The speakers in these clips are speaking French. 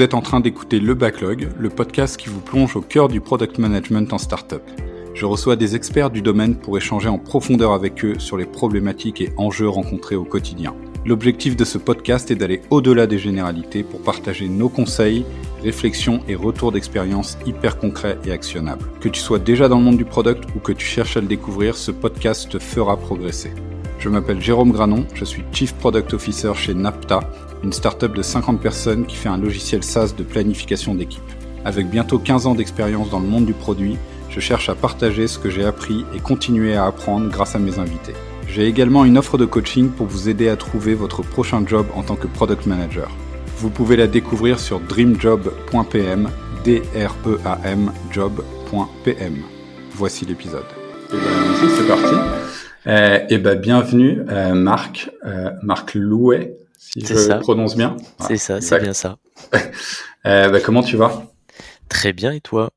Vous êtes en train d'écouter Le Backlog, le podcast qui vous plonge au cœur du product management en startup. Je reçois des experts du domaine pour échanger en profondeur avec eux sur les problématiques et enjeux rencontrés au quotidien. L'objectif de ce podcast est d'aller au-delà des généralités pour partager nos conseils, réflexions et retours d'expérience hyper concrets et actionnables. Que tu sois déjà dans le monde du product ou que tu cherches à le découvrir, ce podcast te fera progresser. Je m'appelle Jérôme Granon, je suis Chief Product Officer chez Napta, une startup de 50 personnes qui fait un logiciel SaaS de planification d'équipe. Avec bientôt 15 ans d'expérience dans le monde du produit, je cherche à partager ce que j'ai appris et continuer à apprendre grâce à mes invités. J'ai également une offre de coaching pour vous aider à trouver votre prochain job en tant que product manager. Vous pouvez la découvrir sur dreamjob.pm, d r e a m job.pm. Voici l'épisode. C'est parti. Euh, et ben, bienvenue, euh, Marc, euh, Marc Louet, si je ça. prononce bien. C'est ça, c'est bien ça. euh, ben, comment tu vas? Très bien, et toi?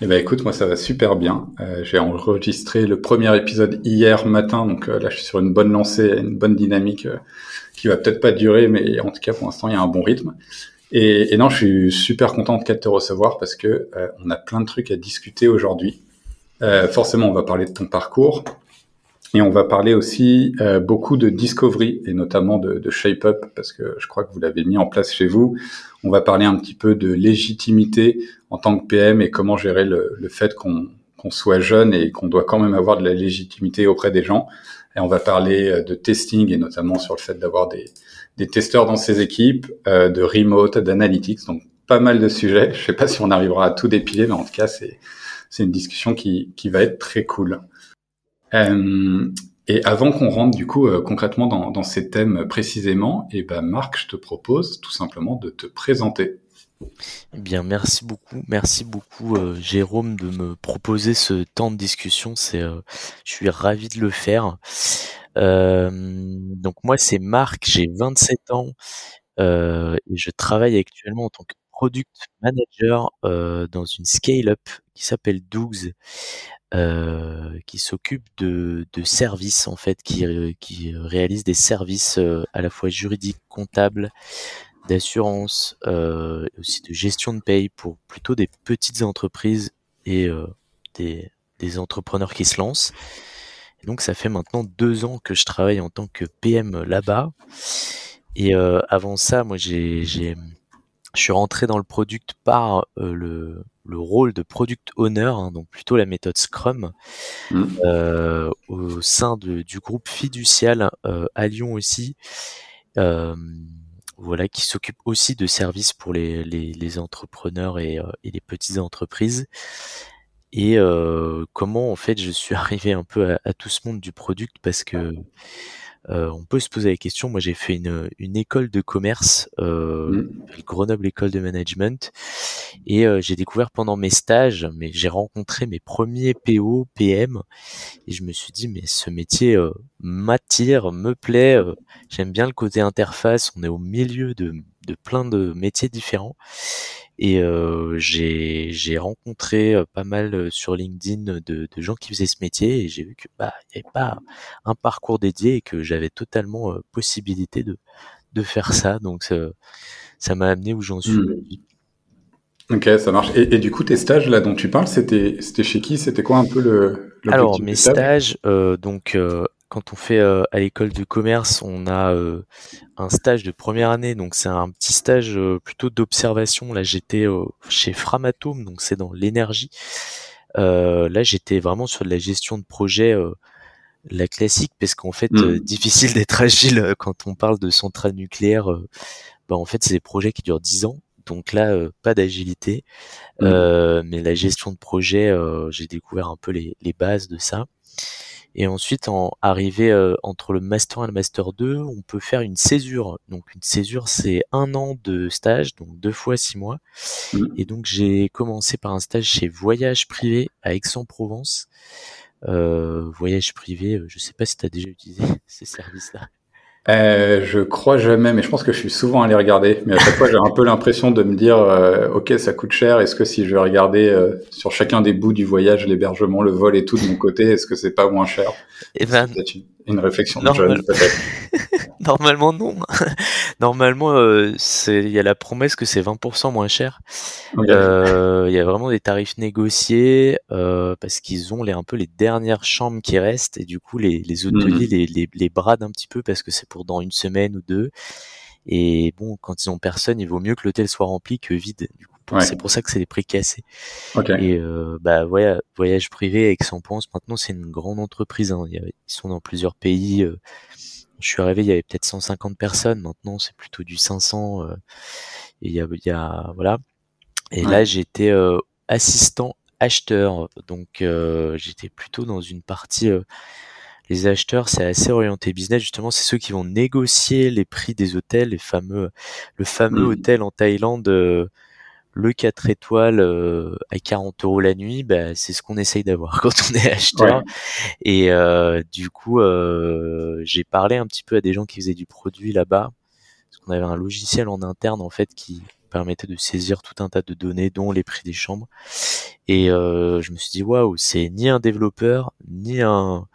Eh ben écoute, moi ça va super bien. Euh, j'ai enregistré le premier épisode hier matin, donc euh, là je suis sur une bonne lancée, une bonne dynamique euh, qui va peut-être pas durer, mais en tout cas pour l'instant il y a un bon rythme. Et, et non, je suis super content de te recevoir parce que euh, on a plein de trucs à discuter aujourd'hui. forcément, on va parler de ton parcours, et on va parler aussi euh, beaucoup de discovery et notamment de, de shape up parce que je crois que vous l'avez mis en place chez vous. On va parler un petit peu de légitimité en tant que PM et comment gérer le, le fait qu'on soit jeune et qu'on doit quand même avoir de la légitimité auprès des gens. Et on va parler euh, de testing et notamment sur le fait d'avoir des, des testeurs dans ses équipes, euh, de remote, d'analytics. Donc pas mal de sujets. Je sais pas si on arrivera à tout dépiler, mais en tout cas c'est c'est une discussion qui qui va être très cool. Euh, et avant qu'on rentre du coup euh, concrètement dans, ces thèmes précisément, et eh ben Marc, je te propose tout simplement de te présenter. Eh bien, merci beaucoup, merci beaucoup euh, Jérôme de me proposer ce temps de discussion. C'est, je suis ravi de le faire. Donc moi, c'est Marc, j'ai 27 ans et je travaille actuellement en tant que product manager dans une scale-up qui s'appelle Dougs euh, qui s'occupe de, de, services en fait, qui, euh, qui réalise des services euh, à la fois juridiques, comptables, d'assurance, euh, aussi de gestion de paye pour plutôt des petites entreprises et des, des, entrepreneurs qui se lancent. Donc ça fait maintenant deux ans que je travaille en tant que PM là-bas. Et avant ça, moi j'ai, je suis rentré dans le product par le le rôle de product owner, hein, donc plutôt la méthode Scrum, mmh. euh, au sein de, du groupe fiducial euh, à Lyon aussi, euh, voilà, qui s'occupe aussi de services pour les, les, les entrepreneurs et, et, les petites entreprises. Et comment en fait je suis arrivé un peu à, à, tout ce monde du product parce que euh, on peut se poser la question. Moi, j'ai fait une, une école de commerce, euh, mmh. Grenoble École de Management, et euh, j'ai découvert pendant mes stages, mais j'ai rencontré mes premiers PO, PM, et je me suis dit, mais ce métier euh, m'attire, me plaît. Euh, j'aime bien le côté interface. On est au milieu de, de plein de métiers différents. Et euh, j'ai rencontré euh, pas mal sur LinkedIn de, de, gens qui faisaient ce métier et j'ai vu que bah il n'y avait pas un parcours dédié et que j'avais totalement euh, possibilité de, de faire ça. Donc ça m'a amené où j'en suis mmh. Ok, ça marche. Et, et, du coup, tes stages là dont tu parles, c'était c'était chez qui? C'était quoi un peu le Alors mes stages, euh, donc euh, quand on fait euh, à l'école de commerce, on a euh, un stage de première année, donc c'est un petit stage euh, plutôt d'observation. Là, j'étais chez Framatome, donc c'est dans l'énergie. là, j'étais vraiment sur de la gestion de projet, la classique, parce qu'en fait, mmh. difficile d'être agile quand on parle de centrale nucléaire. bah, en fait, c'est des projets qui durent 10 ans. Donc là, pas d'agilité, mmh. mais la gestion de projet, j'ai découvert un peu les, les bases de ça. Et ensuite, en arrivé euh, entre le master 1 et le master 2, on peut faire une césure. Donc une césure, c'est un an de stage, donc deux fois six mois. Mmh. Et donc j'ai commencé par un stage chez Voyage Privé à Aix-en-Provence. Euh, voyage privé, euh, je sais pas si tu as déjà utilisé ces services-là. Euh, je crois jamais, mais je pense que je suis souvent allé regarder. Mais à chaque fois, j'ai un peu l'impression de me dire, euh, ok, ça coûte cher. Est-ce que si je vais regarder euh, sur chacun des bouts du voyage, l'hébergement, le vol et tout de mon côté, est-ce que c'est pas moins cher? Eh ben, une réflexion de jeune peut-être Normalement non. Normalement, euh, c'est il y a la promesse que c'est 20% moins cher. Euh, il y a vraiment des tarifs négociés euh, parce qu'ils ont les un peu les dernières chambres qui restent et du coup les, les hôteliers mhm. les, les, les bradent un petit peu parce que c'est pour dans une semaine ou deux. Et bon, quand ils ont personne, il vaut mieux que l'hôtel soit rempli que vide. Du coup, c'est pour ça que c'est les prix cassés. Et euh, bah ouais, voyage privé Aix-en-Provence, maintenant c'est une grande entreprise. Hein. Ils sont dans plusieurs pays. Euh. Je suis arrivé, il y avait peut-être 150 personnes. Maintenant, c'est plutôt du 500. Euh. et il y a, il y a voilà. Et là, j'étais euh, assistant acheteur, donc j'étais plutôt dans une partie les acheteurs, c'est assez orienté business. Justement, c'est ceux qui vont négocier les prix des hôtels, les fameux, le fameux mmh. hôtel en Thaïlande, euh, le 4 étoiles euh, à 40 euros la nuit. Bah, c'est ce qu'on essaye d'avoir quand on est acheteur. Et euh, du coup, j'ai parlé un petit peu à des gens qui faisaient du produit là-bas, parce qu'on avait un logiciel en interne en fait qui permettait de saisir tout un tas de données, dont les prix des chambres. Et je me suis dit waouh, c'est ni un développeur, ni un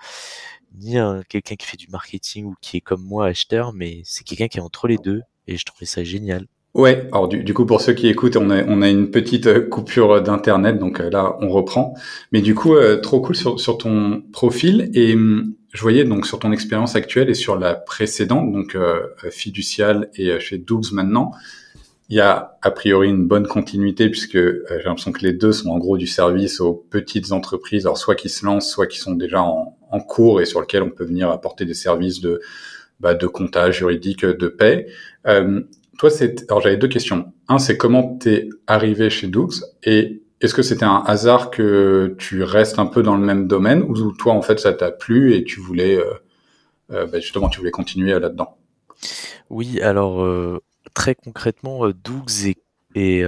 ni quelqu'un qui fait du marketing ou qui est comme moi acheteur, mais c'est quelqu'un qui est entre les deux et je trouvais ça génial. Ouais, alors du, coup pour ceux qui écoutent, on a, on a une petite euh, coupure d'internet, donc euh, là on reprend. Mais du coup, euh, trop cool sur, sur ton profil et hum, je voyais donc sur ton expérience actuelle et sur la précédente, donc fiducial et chez Dougs maintenant, il y a a priori une bonne continuité puisque j'ai l'impression que les deux sont en gros du service aux petites entreprises, alors soit qui se lancent, soit qui sont déjà en, cours et sur lequel on peut venir apporter des services de, bah, de comptage juridique, de paix. Euh, toi, c'est, alors j'avais deux questions. Un, c'est comment t'es arrivé chez Doux et est-ce que c'était un hasard que tu restes un peu dans le même domaine ou toi, en fait, ça t'a plu et tu voulais, euh, euh bah, justement, tu voulais continuer là-dedans? Oui, alors euh, très concrètement, euh, Doux est, est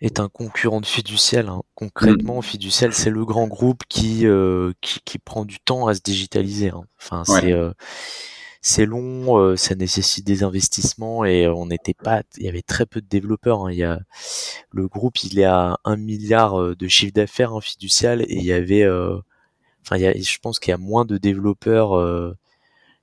est un concurrent de Fiducial. Hein. Concrètement, mm. Fiducial, c'est le grand groupe qui, euh, qui, qui prend du temps à se digitaliser. Hein. Enfin, c'est euh, c'est long, euh, ça nécessite des investissements et on n'était pas, il y avait très peu de développeurs. Hein. Il y a le groupe, il est à un milliard de chiffre d'affaires hein, fiducial et il y avait, enfin, il y a, je pense qu'il y a moins de développeurs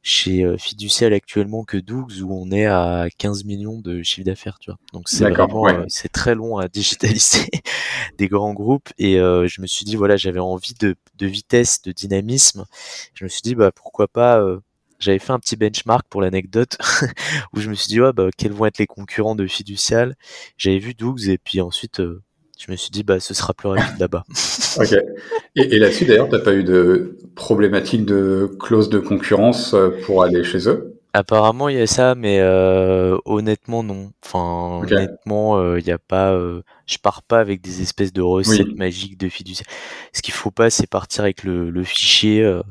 chez euh, Fiducial actuellement que Doux où on est à 15 millions de chiffre d'affaires, tu vois. Donc c'est vraiment euh, c'est très long à digitaliser des grands groupes et euh, je me suis dit voilà, j'avais envie de, de vitesse, de dynamisme. Je me suis dit bah pourquoi pas j'avais fait un petit benchmark pour l'anecdote où je me suis dit ouais, bah quels vont être les concurrents de Fiducial? J'avais vu Doux et puis ensuite je me suis dit bah ce sera plus rapide là-bas. ok. Et, et là-dessus d'ailleurs, t'as pas eu de problématique de clause de concurrence euh, pour aller chez eux? Apparemment il y a ça, mais euh, honnêtement non. Enfin honnêtement il euh, n'y a pas. Euh, je pars pas avec des espèces de recettes magiques de fiduciaire. Ce qu'il faut pas, c'est partir avec le, le fichier euh,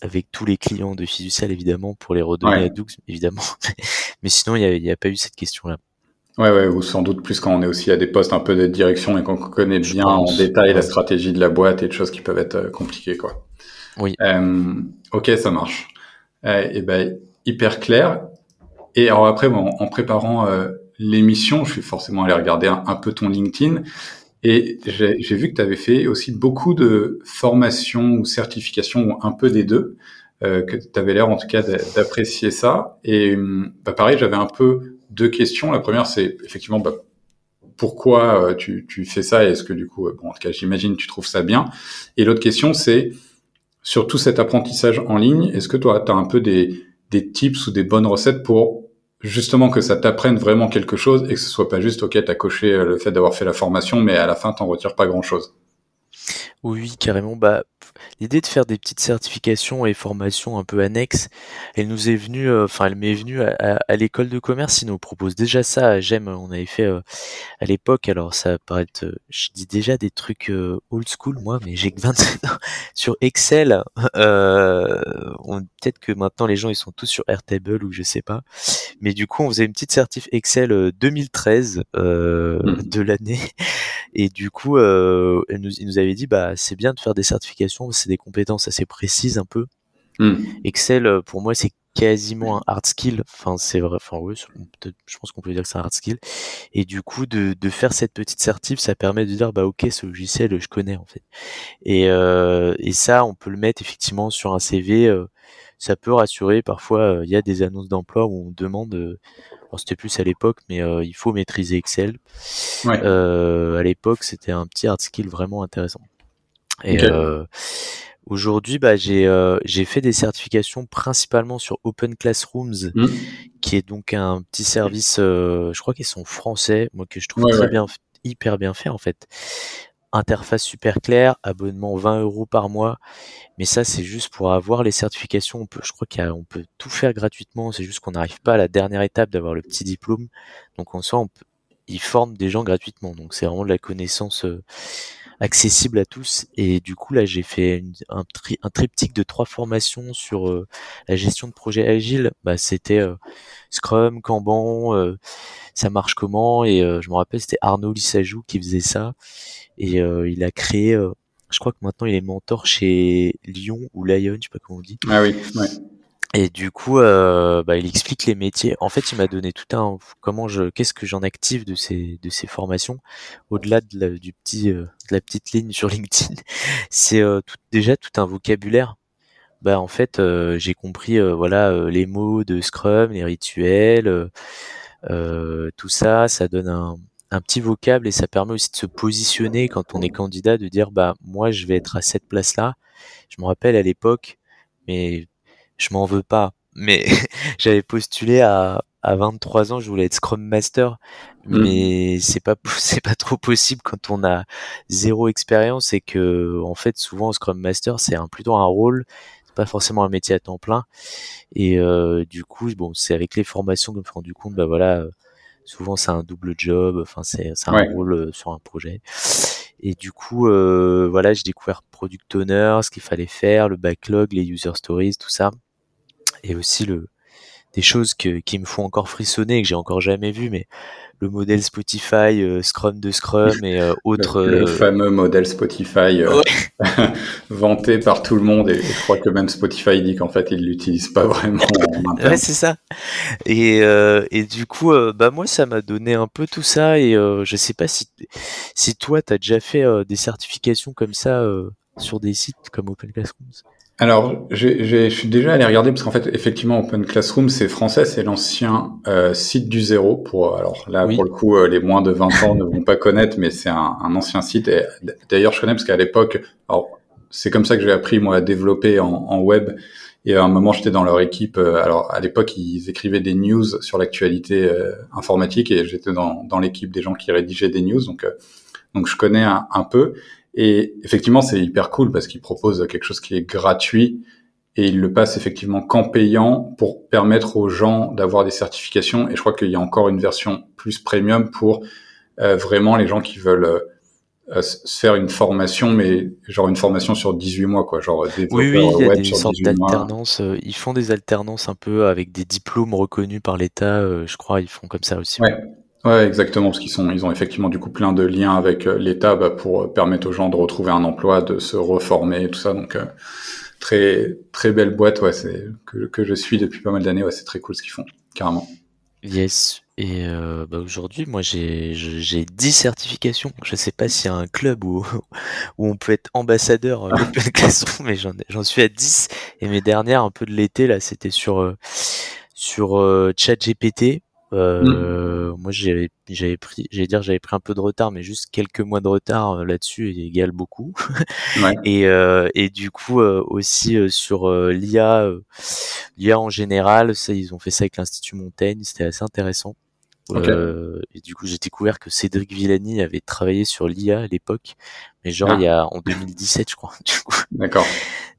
avec tous les clients de fiducial évidemment pour les redonner à Doux évidemment. mais sinon il n'y a, pas eu cette question là. Ouais, ouais, ou sans doute plus quand on est aussi à des postes un peu de direction et qu'on connaît bien en détail la stratégie de la boîte et de choses qui peuvent être euh, compliquées, quoi. Oui. Euh, ok, ça marche. Euh, et ben hyper clair. Et alors après, bon, en préparant euh, l'émission, je suis forcément allé regarder un, peu ton LinkedIn et j'ai vu que tu avais fait aussi beaucoup de formations ou certifications, ou un peu des deux, euh, que tu avais l'air en tout cas d'apprécier ça. Et bah, pareil, j'avais un peu deux questions. La première, c'est effectivement bah, pourquoi euh, tu, tu, fais ça et est-ce que du coup, euh, bon, en tout cas, j'imagine tu trouves ça bien. Et l'autre question, c'est sur tout cet apprentissage en ligne, est-ce que toi, tu as un peu des, des tips ou des bonnes recettes pour justement que ça t'apprenne vraiment quelque chose et que ce soit pas juste, ok, t'as coché euh, le fait d'avoir fait la formation, mais à la fin, t'en retires pas grand-chose Oui, carrément. Bah, l'idée de faire des petites certifications et formations un peu annexes, elle nous est venue, euh, enfin elle m'est venue à, l'école de commerce. Ils nous proposent déjà ça GEM. On avait fait euh, à l'époque, alors ça paraît euh, je dis déjà des trucs old school moi, mais j'ai que 27 ans. Sur Excel, peut-être que maintenant les gens ils sont tous sur Airtable ou je sais pas. Mais du coup on faisait une petite certif Excel 2013 mmh. de l'année. Et du coup, euh, nous, il nous avait dit, bah, c'est bien de faire des certifications, c'est des compétences assez précises un peu. Hmm. Excel, euh, pour moi, c'est quasiment un hard skill. Enfin, c'est vrai. Enfin, oui, je pense qu'on peut dire que c'est un hard skill. Et du coup, de, de faire cette petite certif, ça permet de dire, bah, ok, ce logiciel, je connais en fait. Et, euh, et ça, on peut le mettre effectivement sur un CV. Euh, ça peut rassurer. Parfois, euh, il y a des annonces d'emploi où on demande. Euh, alors c'était plus à l'époque, mais il faut maîtriser Excel. Ouais. à l'époque, c'était un petit hard skill vraiment intéressant. Et Aujourd'hui, bah, j'ai euh, j'ai fait des certifications principalement sur Open Classrooms, mmh. qui est donc un petit service, euh, je crois qu'ils sont français, moi que je trouve très bien, hyper bien fait en fait. Interface super claire, abonnement 20 euros par mois, mais ça c'est juste pour avoir les certifications. On peut, je crois qu'on peut tout faire gratuitement, c'est juste qu'on n'arrive pas à la dernière étape d'avoir le petit diplôme. Donc en soi, on peut, ils forment des gens gratuitement, donc c'est vraiment de la connaissance. Euh, accessible à tous. Et du coup, là, j'ai fait un, triptyque de trois formations sur euh, la gestion de projets agiles. Bah, c'était euh, Scrum, Kanban, euh, ça marche comment? Et je me rappelle, c'était Arnaud Lissajou qui faisait ça. Et il a créé, je crois que maintenant il est mentor chez Lyon ou Lyon, je sais pas comment on dit. Ah oui. Et du coup, euh, bah, il explique les métiers. En fait, il m'a donné tout un comment je, qu'est-ce que j'en active de ces de ces formations, au-delà de la, du petit euh, de la petite ligne sur LinkedIn. C'est euh, tout, déjà tout un vocabulaire. Bah en fait, j'ai compris voilà les mots de Scrum, les rituels, tout ça. Ça donne un un petit vocable et ça permet aussi de se positionner quand on est candidat, de dire bah moi je vais être à cette place-là. Je me rappelle à l'époque, mais je m'en veux pas. Mais j'avais postulé à, à 23 ans, je voulais être Scrum Master, mmh. mais c'est pas c'est pas trop possible quand on a zéro expérience et que en fait souvent Scrum Master c'est un plutôt un rôle, c'est pas forcément un métier à temps plein. Et euh, du coup bon c'est avec les formations que je me suis rendu compte bah voilà souvent c'est un double job, enfin c'est c'est un rôle euh, sur un projet. Et du coup euh, voilà j'ai découvert product owner, ce qu'il fallait faire, le backlog, les user stories, tout ça et aussi le des choses que, qui me font encore frissonner que j'ai encore jamais vu mais le modèle Spotify euh, Scrum de Scrum et euh, autres le, euh, fameux modèle Spotify vanté par tout le monde. Et, je crois que même Spotify dit qu'en fait il l'utilise pas vraiment ouais c'est ça. Et et du coup bah moi ça m'a donné un peu tout ça. Et je sais pas si si toi tu as déjà fait des certifications comme ça sur des sites comme Open Classrooms? Alors, je suis déjà allé regarder parce qu'en fait, effectivement, Open Classroom, c'est français, c'est l'ancien euh, site du zéro. Pour alors là, pour le coup, euh, les moins de 20 ans ne vont pas connaître, mais c'est un, un, ancien site. Et d'ailleurs, je connais parce qu'à l'époque, c'est comme ça que j'ai appris moi à développer en, en, web. Et à un moment, j'étais dans leur équipe. Euh, alors, à l'époque, ils écrivaient des news sur l'actualité euh, informatique, et j'étais dans, dans l'équipe des gens qui rédigeaient des news. Donc, donc, je connais un, un peu. Et effectivement, c'est hyper cool parce qu'il propose quelque chose qui est gratuit et il le passe effectivement qu'en payant pour permettre aux gens d'avoir des certifications. Et je crois qu'il y a encore une version plus premium pour euh, vraiment les gens qui veulent euh, se faire une formation, mais genre une formation sur 18 mois, quoi. Genre oui, oui, il y a des sortes d'alternances. Euh, ils font des alternances un peu avec des diplômes reconnus par l'État. je crois, ils font comme ça aussi. Ouais. Ouais, exactement, parce qu'ils sont, ils ont effectivement du coup plein de liens avec euh, l'État bah, pour euh, permettre aux gens de retrouver un emploi, de se reformer, et tout ça. Donc euh, très très belle boîte, ouais, c'est que, que je suis depuis pas mal d'années. Ouais, c'est très cool ce qu'ils font, carrément. Yes. Et euh, bah aujourd'hui, moi, j'ai j'ai 10 certifications. Je sais pas s'il y a un club où où on peut être ambassadeur de mais j'en j'en suis à 10. Et mes dernières, un peu de l'été là, c'était sur sur ChatGPT euh, Moi, j'avais, j'avais pris, j'allais dire, j'avais pris un peu de retard, mais juste quelques mois de retard euh, là-dessus égale beaucoup. ouais. et, euh, et du coup, euh, aussi euh, sur l'IA, l'IA en général, ça, ils ont fait ça avec l'Institut Montaigne, c'était assez intéressant. Euh, et du coup, j'ai découvert que Cédric Villani avait travaillé sur l'IA à l'époque, mais genre ah. il y a en 2017, je crois. D'accord.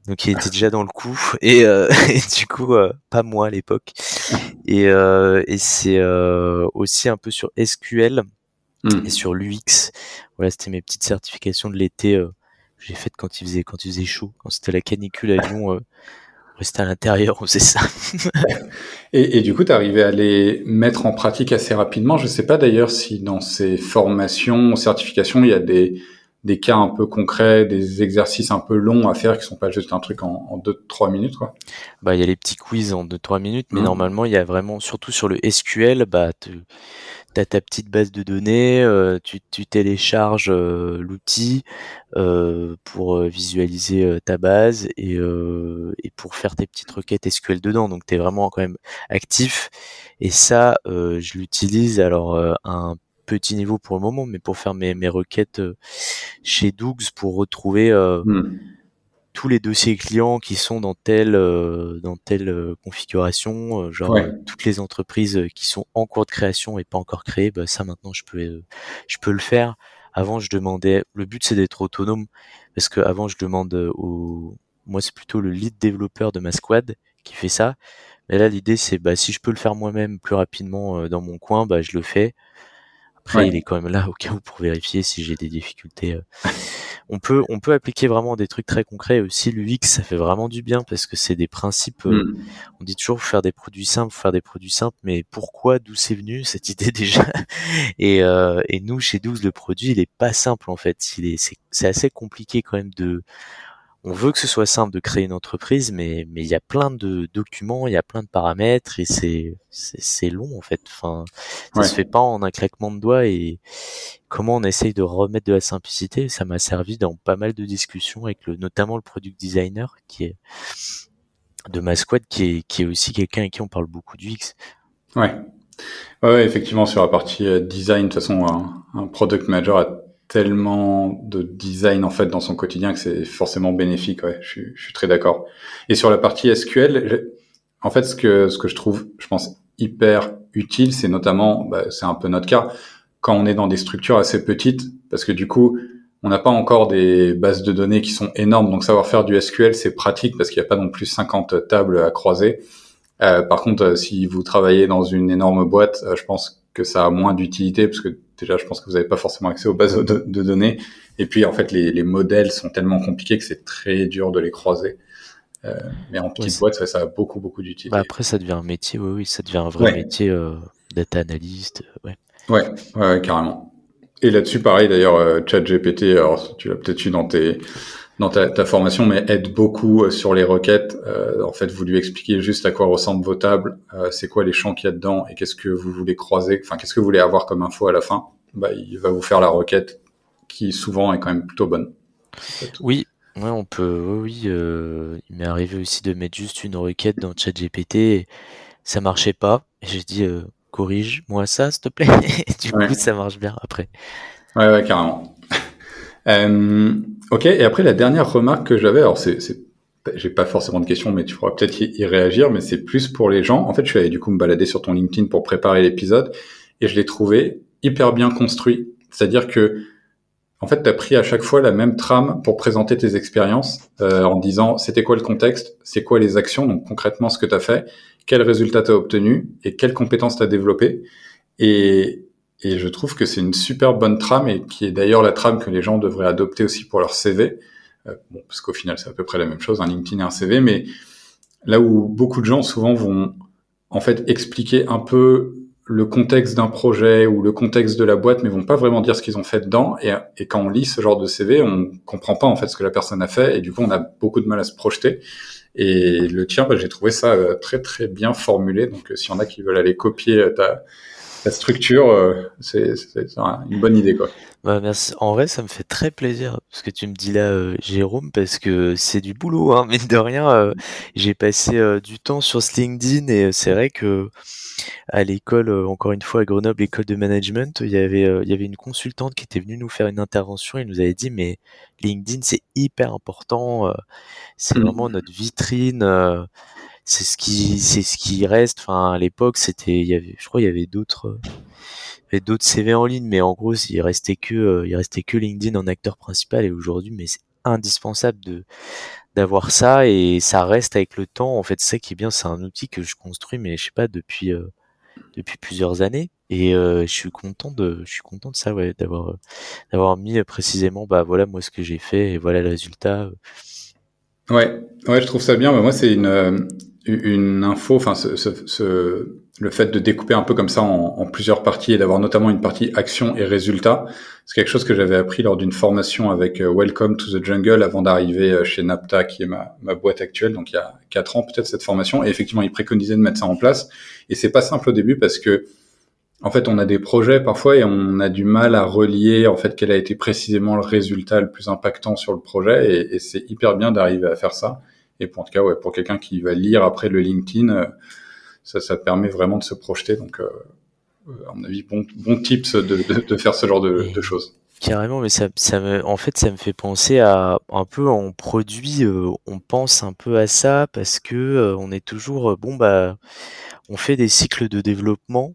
Donc il était déjà dans le coup et, euh, et du coup euh, pas moi à l'époque. Et, euh, et c'est euh, aussi un peu sur SQL hmm. et sur l'UX. Voilà, c'était mes petites certifications de l'été que j'ai faites quand il faisait quand il faisait chaud, quand c'était la canicule à Lyon rester à l'intérieur, c'est ça. et, et, du coup, tu arrivé à les mettre en pratique assez rapidement. Je sais pas d'ailleurs si dans ces formations, certifications, il y a des des cas un peu concrets, des exercices un peu longs à faire qui sont pas juste un truc en, en 2-3 minutes quoi Bah il y a les petits quiz en 2-3 minutes, mais mmh. normalement il y a vraiment, surtout sur le SQL, bah tu ta petite base de données, euh, tu, télécharges euh, l'outil euh, pour visualiser ta base et, pour faire tes petites requêtes SQL dedans. Donc tu vraiment quand même actif. Et ça, je l'utilise alors un petit niveau pour le moment, mais pour faire mes, mes requêtes chez Dougs pour retrouver hmm. Tous les dossiers clients qui sont dans telle euh, dans telle configuration, genre toutes les entreprises qui sont en cours de création et pas encore créées, bah, ça maintenant je peux je peux le faire. Avant je demandais, le but c'est d'être autonome parce que avant je demande au moi c'est plutôt le lead développeur de ma squad qui fait ça. Mais là l'idée c'est bah si je peux le faire moi-même plus rapidement dans mon coin, bah je le fais. Après, il est quand même là au cas où pour vérifier si j'ai des difficultés. Euh. on peut, on peut appliquer vraiment des trucs très concrets. Aussi, l'UX, ça fait vraiment du bien parce que c'est des principes. Euh, mm. On dit toujours faire des produits simples, faire des produits simples, mais pourquoi, d'où c'est venu cette idée déjà? Et, euh, et nous, chez 12, le produit, il est pas simple en fait. Il est, c'est assez compliqué quand même de on veut que ce soit simple de créer une entreprise, mais mais il y a plein de documents, il y a plein de paramètres et c'est c'est long en fait. Enfin, ça se fait pas en un claquement de doigts et comment on essaye de remettre de la simplicité, ça m'a servi dans pas mal de discussions avec le notamment le product designer qui est de ma squad qui est qui est aussi quelqu'un avec qui on parle beaucoup du X. Ouais. Ouais, effectivement, sur la partie euh, design, de toute façon, un, un product manager a tellement de design en fait dans son quotidien que c'est forcément bénéfique. Ouais, je suis, je suis très d'accord. Et sur la partie SQL, en fait, ce que ce que je trouve, je pense hyper utile, c'est notamment, bah, c'est un peu notre cas, quand on est dans des structures assez petites, parce que du coup, on n'a pas encore des bases de données qui sont énormes. Donc savoir faire du SQL, c'est pratique parce qu'il n'y a pas non plus 50 tables à croiser. Euh, par contre, euh, si vous travaillez dans une énorme boîte, euh, je pense que ça a moins d'utilité parce que déjà, je pense que vous n'avez pas forcément accès aux bases de, données. Et puis, en fait, les, modèles sont tellement compliqués que c'est très dur de les croiser. Euh, mais en petite boîte, ça, a beaucoup, beaucoup d'utilité. Bah, après, ça devient un métier, oui, oui, ça devient un vrai métier euh, data analyst. Euh, ouais. ouais, carrément. Et là-dessus, pareil, d'ailleurs, ChatGPT, alors tu l'as peut-être eu dans tes dans ta, formation, mais aide beaucoup sur les requêtes. en fait, vous lui expliquez juste à quoi ressemblent vos tables, c'est quoi les champs qu'il y a dedans et qu'est-ce que vous voulez croiser, enfin qu'est-ce que vous voulez avoir comme info à la fin bah, il va vous faire la requête qui souvent est quand même plutôt bonne. Oui, ouais, on peut. Oui, euh, il m'est arrivé aussi de mettre juste une requête dans ChatGPT. Et ça marchait pas. Et j'ai dit euh, corrige-moi ça, s'il te plaît. du coup, ça marche bien après. Ouais, ouais, carrément. euh, ok. Et après, la dernière remarque que j'avais, alors c'est, c'est j'ai pas forcément de questions, mais tu pourras peut-être y, réagir, mais c'est plus pour les gens. En fait, je suis allé du coup me balader sur ton LinkedIn pour préparer l'épisode et je l'ai trouvé hyper bien construit. C'est-à-dire que, en fait, tu as pris à chaque fois la même trame pour présenter tes expériences euh, en disant c'était quoi le contexte, c'est quoi les actions, donc concrètement ce que tu as fait, quels résultats tu as obtenus et quelles compétences tu as développées. Et, et je trouve que c'est une super bonne trame et qui est d'ailleurs la trame que les gens devraient adopter aussi pour leur CV. Euh, bon, parce qu'au final, c'est à peu près la même chose, un LinkedIn et un CV, mais là où beaucoup de gens souvent vont en fait expliquer un peu le contexte d'un projet ou le contexte de la boîte, mais vont pas vraiment dire ce qu'ils ont fait dedans. Et, et, quand on lit ce genre de CV, on comprend pas en fait ce que la personne a fait, et du coup on a beaucoup de mal à se projeter. Et le tien, bah, j'ai trouvé ça euh, très très bien formulé. Donc euh, s'il y en a qui veulent aller copier euh, ta, ta structure, c'est une bonne idée quoi. Bah merci. En vrai, ça me fait très plaisir ce que tu me dis là, Jérôme, parce que c'est du boulot, hein, mine de rien. j'ai passé du temps sur ce LinkedIn et c'est vrai que à l'école, euh, encore une fois à Grenoble, école de management, il y avait euh, il y avait une consultante qui était venue nous faire une intervention et nous avait dit mais LinkedIn c'est hyper important, euh, c'est mmh. vraiment notre vitrine, c'est ce qui c'est ce qui reste. Enfin à l'époque c'était il y avait je crois il y avait d'autres d'autres CV en ligne, mais en gros il restait que il restait que LinkedIn en acteur principal et aujourd'hui mais c'est indispensable de d'avoir ça et ça reste avec le temps. En fait, ça qui est bien, c'est un outil que je construis, mais je sais pas depuis euh, depuis plusieurs années. Et euh, je suis content de, je suis content de ça, ouais, d'avoir d'avoir mis précisément, bah voilà moi ce que j'ai fait et voilà le résultat. Ouais, ouais, je trouve ça bien. Mais moi, c'est une une info, enfin, ce, ce, le fait de découper un peu comme ça en, plusieurs parties et d'avoir notamment une partie action et résultat, c'est quelque chose que j'avais appris lors d'une formation avec euh, Welcome to the Jungle avant d'arriver euh, chez Napta, qui est ma, boîte actuelle, donc il y a quatre ans peut-être cette formation. Et effectivement, ils préconisaient de mettre ça en place. Et c'est pas simple au début parce que en fait, on a des projets parfois et on a du mal à relier en fait quel a été précisément le résultat le plus impactant sur le projet. Et, et c'est hyper bien d'arriver à faire ça. Et pour en tout cas, ouais, pour quelqu'un qui va lire après le LinkedIn euh, ça, ça permet vraiment de se projeter. Donc, euh, à mon avis, bon, bon tips de, de, de faire ce genre de, de, choses. Carrément, mais ça, ça me, en fait, ça me fait penser à un peu en produit, euh, on pense un peu à ça parce que euh, on est toujours, bon bah, on fait des cycles de développement,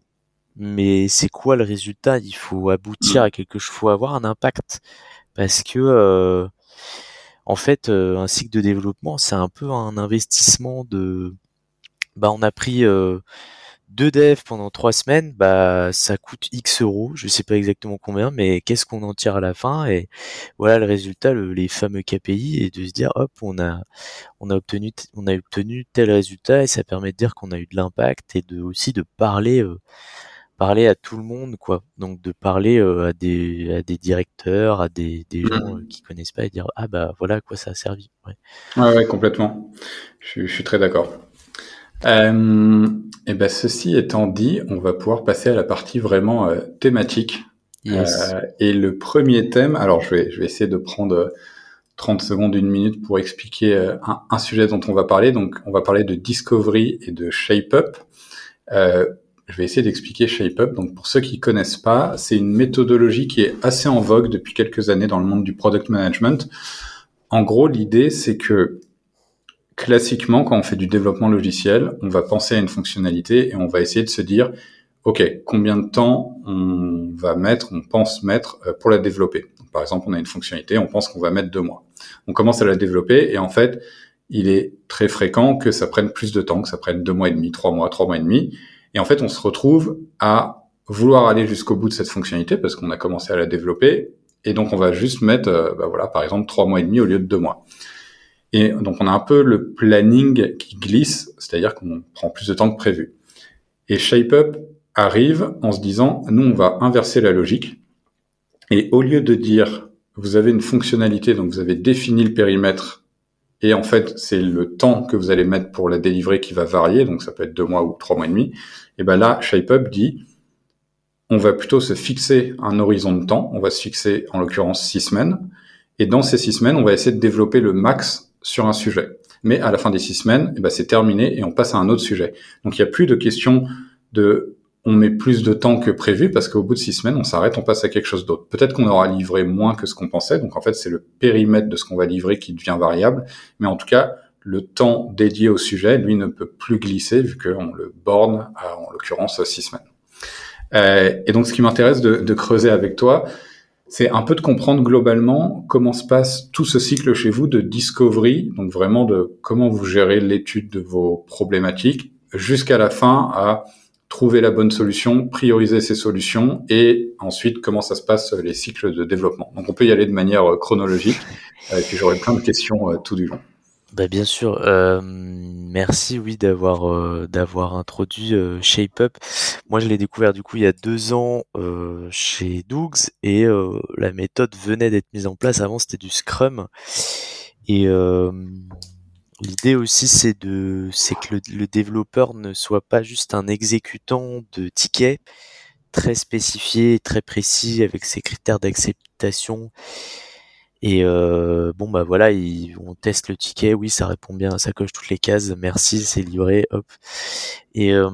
mais c'est quoi le résultat? Il faut aboutir à quelque chose, il faut avoir un impact parce que en fait, un cycle de développement, c'est un peu un investissement de bah on a pris euh, deux devs pendant trois semaines, bah ça coûte X euros, je sais pas exactement combien, mais qu'est-ce qu'on en tire à la fin? Et voilà le résultat, les fameux KPI et de se dire hop on a on a obtenu on a obtenu tel résultat et ça permet de dire qu'on a eu de l'impact et de aussi de parler euh, parler à tout le monde quoi donc de parler euh, à des à des directeurs à des, des mmh. gens qui connaissent pas et dire ah bah voilà à quoi ça a servi ouais ouais, ouais complètement je, je suis très d'accord euh, et ben ceci étant dit, on va pouvoir passer à la partie vraiment euh, thématique. Euh, et le premier thème, alors je vais, je vais essayer de prendre 30 secondes, une minute pour expliquer un, un, sujet dont on va parler. Donc, on va parler de discovery et de shape up. Je vais essayer d'expliquer shape up. Donc, pour ceux qui connaissent pas, c'est une méthodologie qui est assez en vogue depuis quelques années dans le monde du product management. En gros, l'idée, c'est que classiquement, quand on fait du développement logiciel, on va penser à une fonctionnalité et on va essayer de se dire, OK, combien de temps on va mettre, on pense mettre euh, pour la développer? par exemple, on a une fonctionnalité, on pense qu'on va mettre deux mois. On commence à la développer et en fait, il est très fréquent que ça prenne plus de temps, que ça prenne deux mois et demi, trois mois, trois mois et demi. Et en fait, on se retrouve à vouloir aller jusqu'au bout de cette fonctionnalité parce qu'on a commencé à la développer. Et donc, on va juste mettre, euh, bah voilà, par exemple, trois mois et demi au lieu de deux mois. Et donc on a un peu le planning qui glisse, c'est-à-dire qu'on prend plus de temps que prévu. Et ShapeUp arrive en se disant, nous on va inverser la logique. Et au lieu de dire, vous avez une fonctionnalité, donc vous avez défini le périmètre, et en fait c'est le temps que vous allez mettre pour la délivrer qui va varier, donc ça peut être deux mois ou trois mois et demi. Et ben là, ShapeUp dit, on va plutôt se fixer un horizon de temps, on va se fixer en l'occurrence six semaines, et dans ces six semaines, on va essayer de développer le max sur un sujet. Mais à la fin des six semaines, eh ben, c'est terminé et on passe à un autre sujet. Donc il n'y a plus de question de on met plus de temps que prévu parce qu'au bout de six semaines, on s'arrête, on passe à quelque chose d'autre. Peut-être qu'on aura livré moins que ce qu'on pensait. Donc en fait, c'est le périmètre de ce qu'on va livrer qui devient variable. Mais en tout cas, le temps dédié au sujet, lui, ne peut plus glisser vu qu'on le borne à, en l'occurrence, six semaines. Euh, et donc, ce qui m'intéresse de, de, creuser avec toi, c'est un peu de comprendre globalement comment se passe tout ce cycle chez vous de discovery, donc vraiment de comment vous gérez l'étude de vos problématiques, jusqu'à la fin à trouver la bonne solution, prioriser ces solutions et ensuite comment ça se passe les cycles de développement. Donc on peut y aller de manière chronologique et puis j'aurai plein de questions euh, tout du long. Bah bien sûr. Euh, merci oui d'avoir euh, d'avoir introduit euh, ShapeUp. Moi je l'ai découvert du coup il y a deux ans euh, chez Dougs et la méthode venait d'être mise en place. Avant c'était du Scrum et l'idée aussi c'est de c'est que le, développeur ne soit pas juste un exécutant de tickets très spécifiés, très précis avec ses critères d'acceptation. Et euh, bon bah voilà, on teste le ticket, oui ça répond bien, ça coche toutes les cases, merci, c'est livré, hop. Et euh,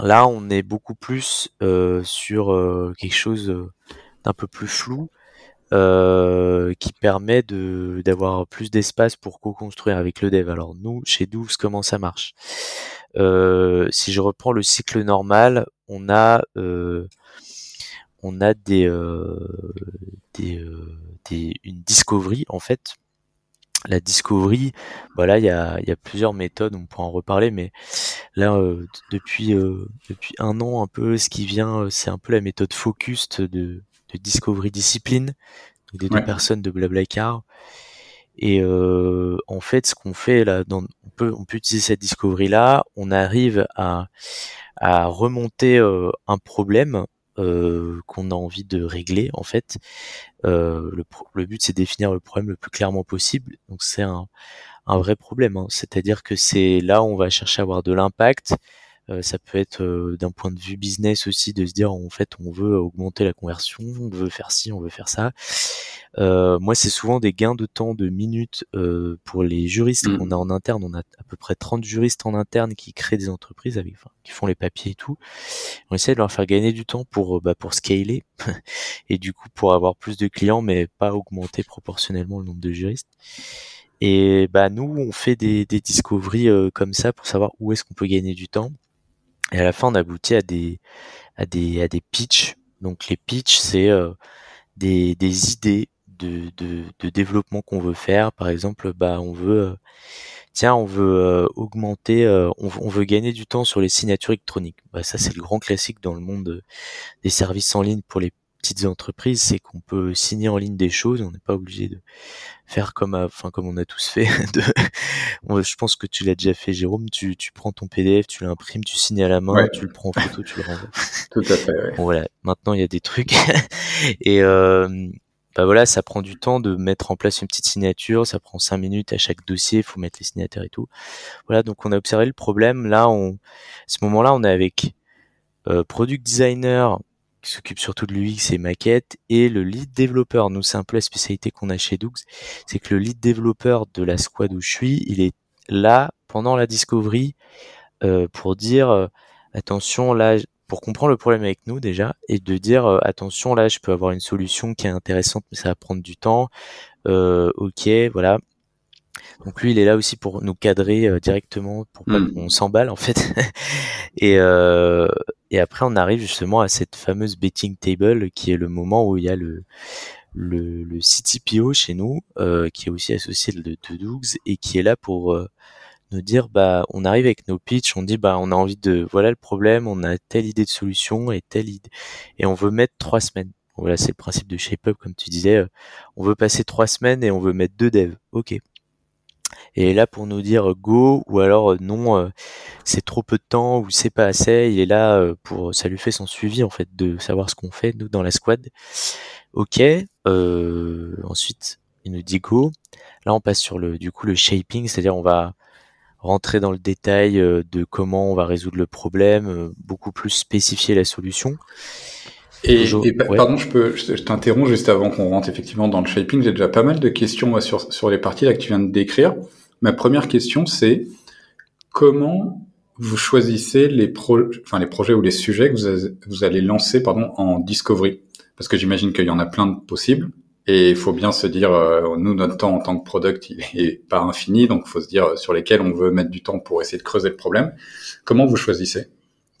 là on est beaucoup plus euh, sur quelque chose d'un peu plus flou, qui permet de d'avoir plus d'espace pour co-construire avec le dev. Alors nous, chez Douvs, comment ça marche? Si je reprends le cycle normal, on a on a des des une discovery en fait. La discovery, voilà, il y a, y a, plusieurs méthodes, on pourra en reparler, mais là euh, depuis euh, depuis un an un peu, ce qui vient, euh, c'est un peu la méthode focus de, de discovery discipline, des deux personnes de Blablacar. Et euh, en fait, ce qu'on fait là, dans, on peut on peut utiliser cette discovery là, on arrive à à remonter un problème qu'on a envie de régler en fait. le, le but c'est de définir le problème le plus clairement possible. Donc c'est un, un vrai problème. Hein. C'est-à-dire que c'est là où on va chercher à avoir de l'impact. Euh, ça peut être euh, d'un point de vue business aussi de se dire en fait on veut augmenter la conversion, on veut faire ci, on veut faire ça. Euh, moi c'est souvent des gains de temps de minutes pour les juristes mmh. qu'on a en interne. On a à peu près 30 juristes en interne qui créent des entreprises avec, enfin, qui font les papiers et tout. On essaie de leur faire gagner du temps pour bah, pour scaler et du coup pour avoir plus de clients mais pas augmenter proportionnellement le nombre de juristes. Et bah nous, on fait des, des discoveries euh, comme ça pour savoir où est-ce qu'on peut gagner du temps. Et à la fin, on aboutit à des à des à des pitchs. Donc les pitchs, c'est euh, des, des idées de, de, de développement qu'on veut faire. Par exemple, bah on veut euh, tiens, on veut augmenter, on, on, veut gagner du temps sur les signatures électroniques. Bah, ça, c'est le grand classique dans le monde des services en ligne pour les petites entreprises, c'est qu'on peut signer en ligne des choses, on n'est pas obligé de faire comme, enfin comme on a tous fait. De, je pense que tu l'as déjà fait, Jérôme. Tu, tu prends ton PDF, tu l'imprimes, tu signes à la main, tu le prends en photo, tu le renvoies. Tout à fait. Ouais. Bon voilà, maintenant il y a des trucs et euh, bah voilà, ça prend du temps de mettre en place une petite signature, ça prend cinq minutes à chaque dossier, il faut mettre les signataires et tout. Voilà, donc on a observé le problème. Là, on, à ce moment-là, on est avec euh, product designer, qui s'occupe surtout de l'UX et maquette, et le lead développeur. Nous, c'est un peu la spécialité qu'on a chez Dougs, c'est que le lead développeur de la squad où je suis, il est là pendant la discovery euh, pour dire euh, attention là, pour comprendre le problème avec nous déjà, et de dire euh, attention là, je peux avoir une solution qui est intéressante, mais ça va prendre du temps. ok, voilà. Donc lui, il est là aussi pour nous cadrer directement, pour pas hmm. qu'on s'emballe en fait. et, euh, et après, on arrive justement à cette fameuse betting table qui est le moment où il y a le, le, le CTPO chez nous, euh, qui est aussi associé de, de Dougs et qui est là pour euh, nous dire, bah, on arrive avec nos pitchs, on dit, bah, on a envie de, voilà le problème, on a telle idée de solution et telle idée, et on veut mettre trois semaines. Voilà, c'est le principe de Shape Up, comme tu disais. Euh, on veut passer trois semaines et on veut mettre deux devs. Ok et là pour nous dire go ou alors euh, non euh, c'est trop peu de temps ou c'est pas assez. Il est là euh, pour ça lui fait son suivi en fait de savoir ce qu'on fait nous dans la squad. Ok ensuite il nous dit go. Là on passe sur le du coup le shaping c'est-à-dire on va rentrer dans le détail de comment on va résoudre le problème beaucoup plus spécifier la solution et, pardon, je peux, je, t'interromps juste avant qu'on rentre effectivement dans le shaping. J'ai déjà pas mal de questions sur, sur les parties là que tu viens de décrire. Ma première question, c'est comment vous choisissez les, pro enfin, les projets ou les sujets que vous, vous allez lancer pardon, en discovery? Parce que j'imagine qu'il y en a plein de possibles. Et il faut bien se dire, euh, nous, notre temps en tant que product, il est pas infini, donc il faut se dire euh, sur lesquels on veut mettre du temps pour essayer de creuser le problème. Comment vous choisissez?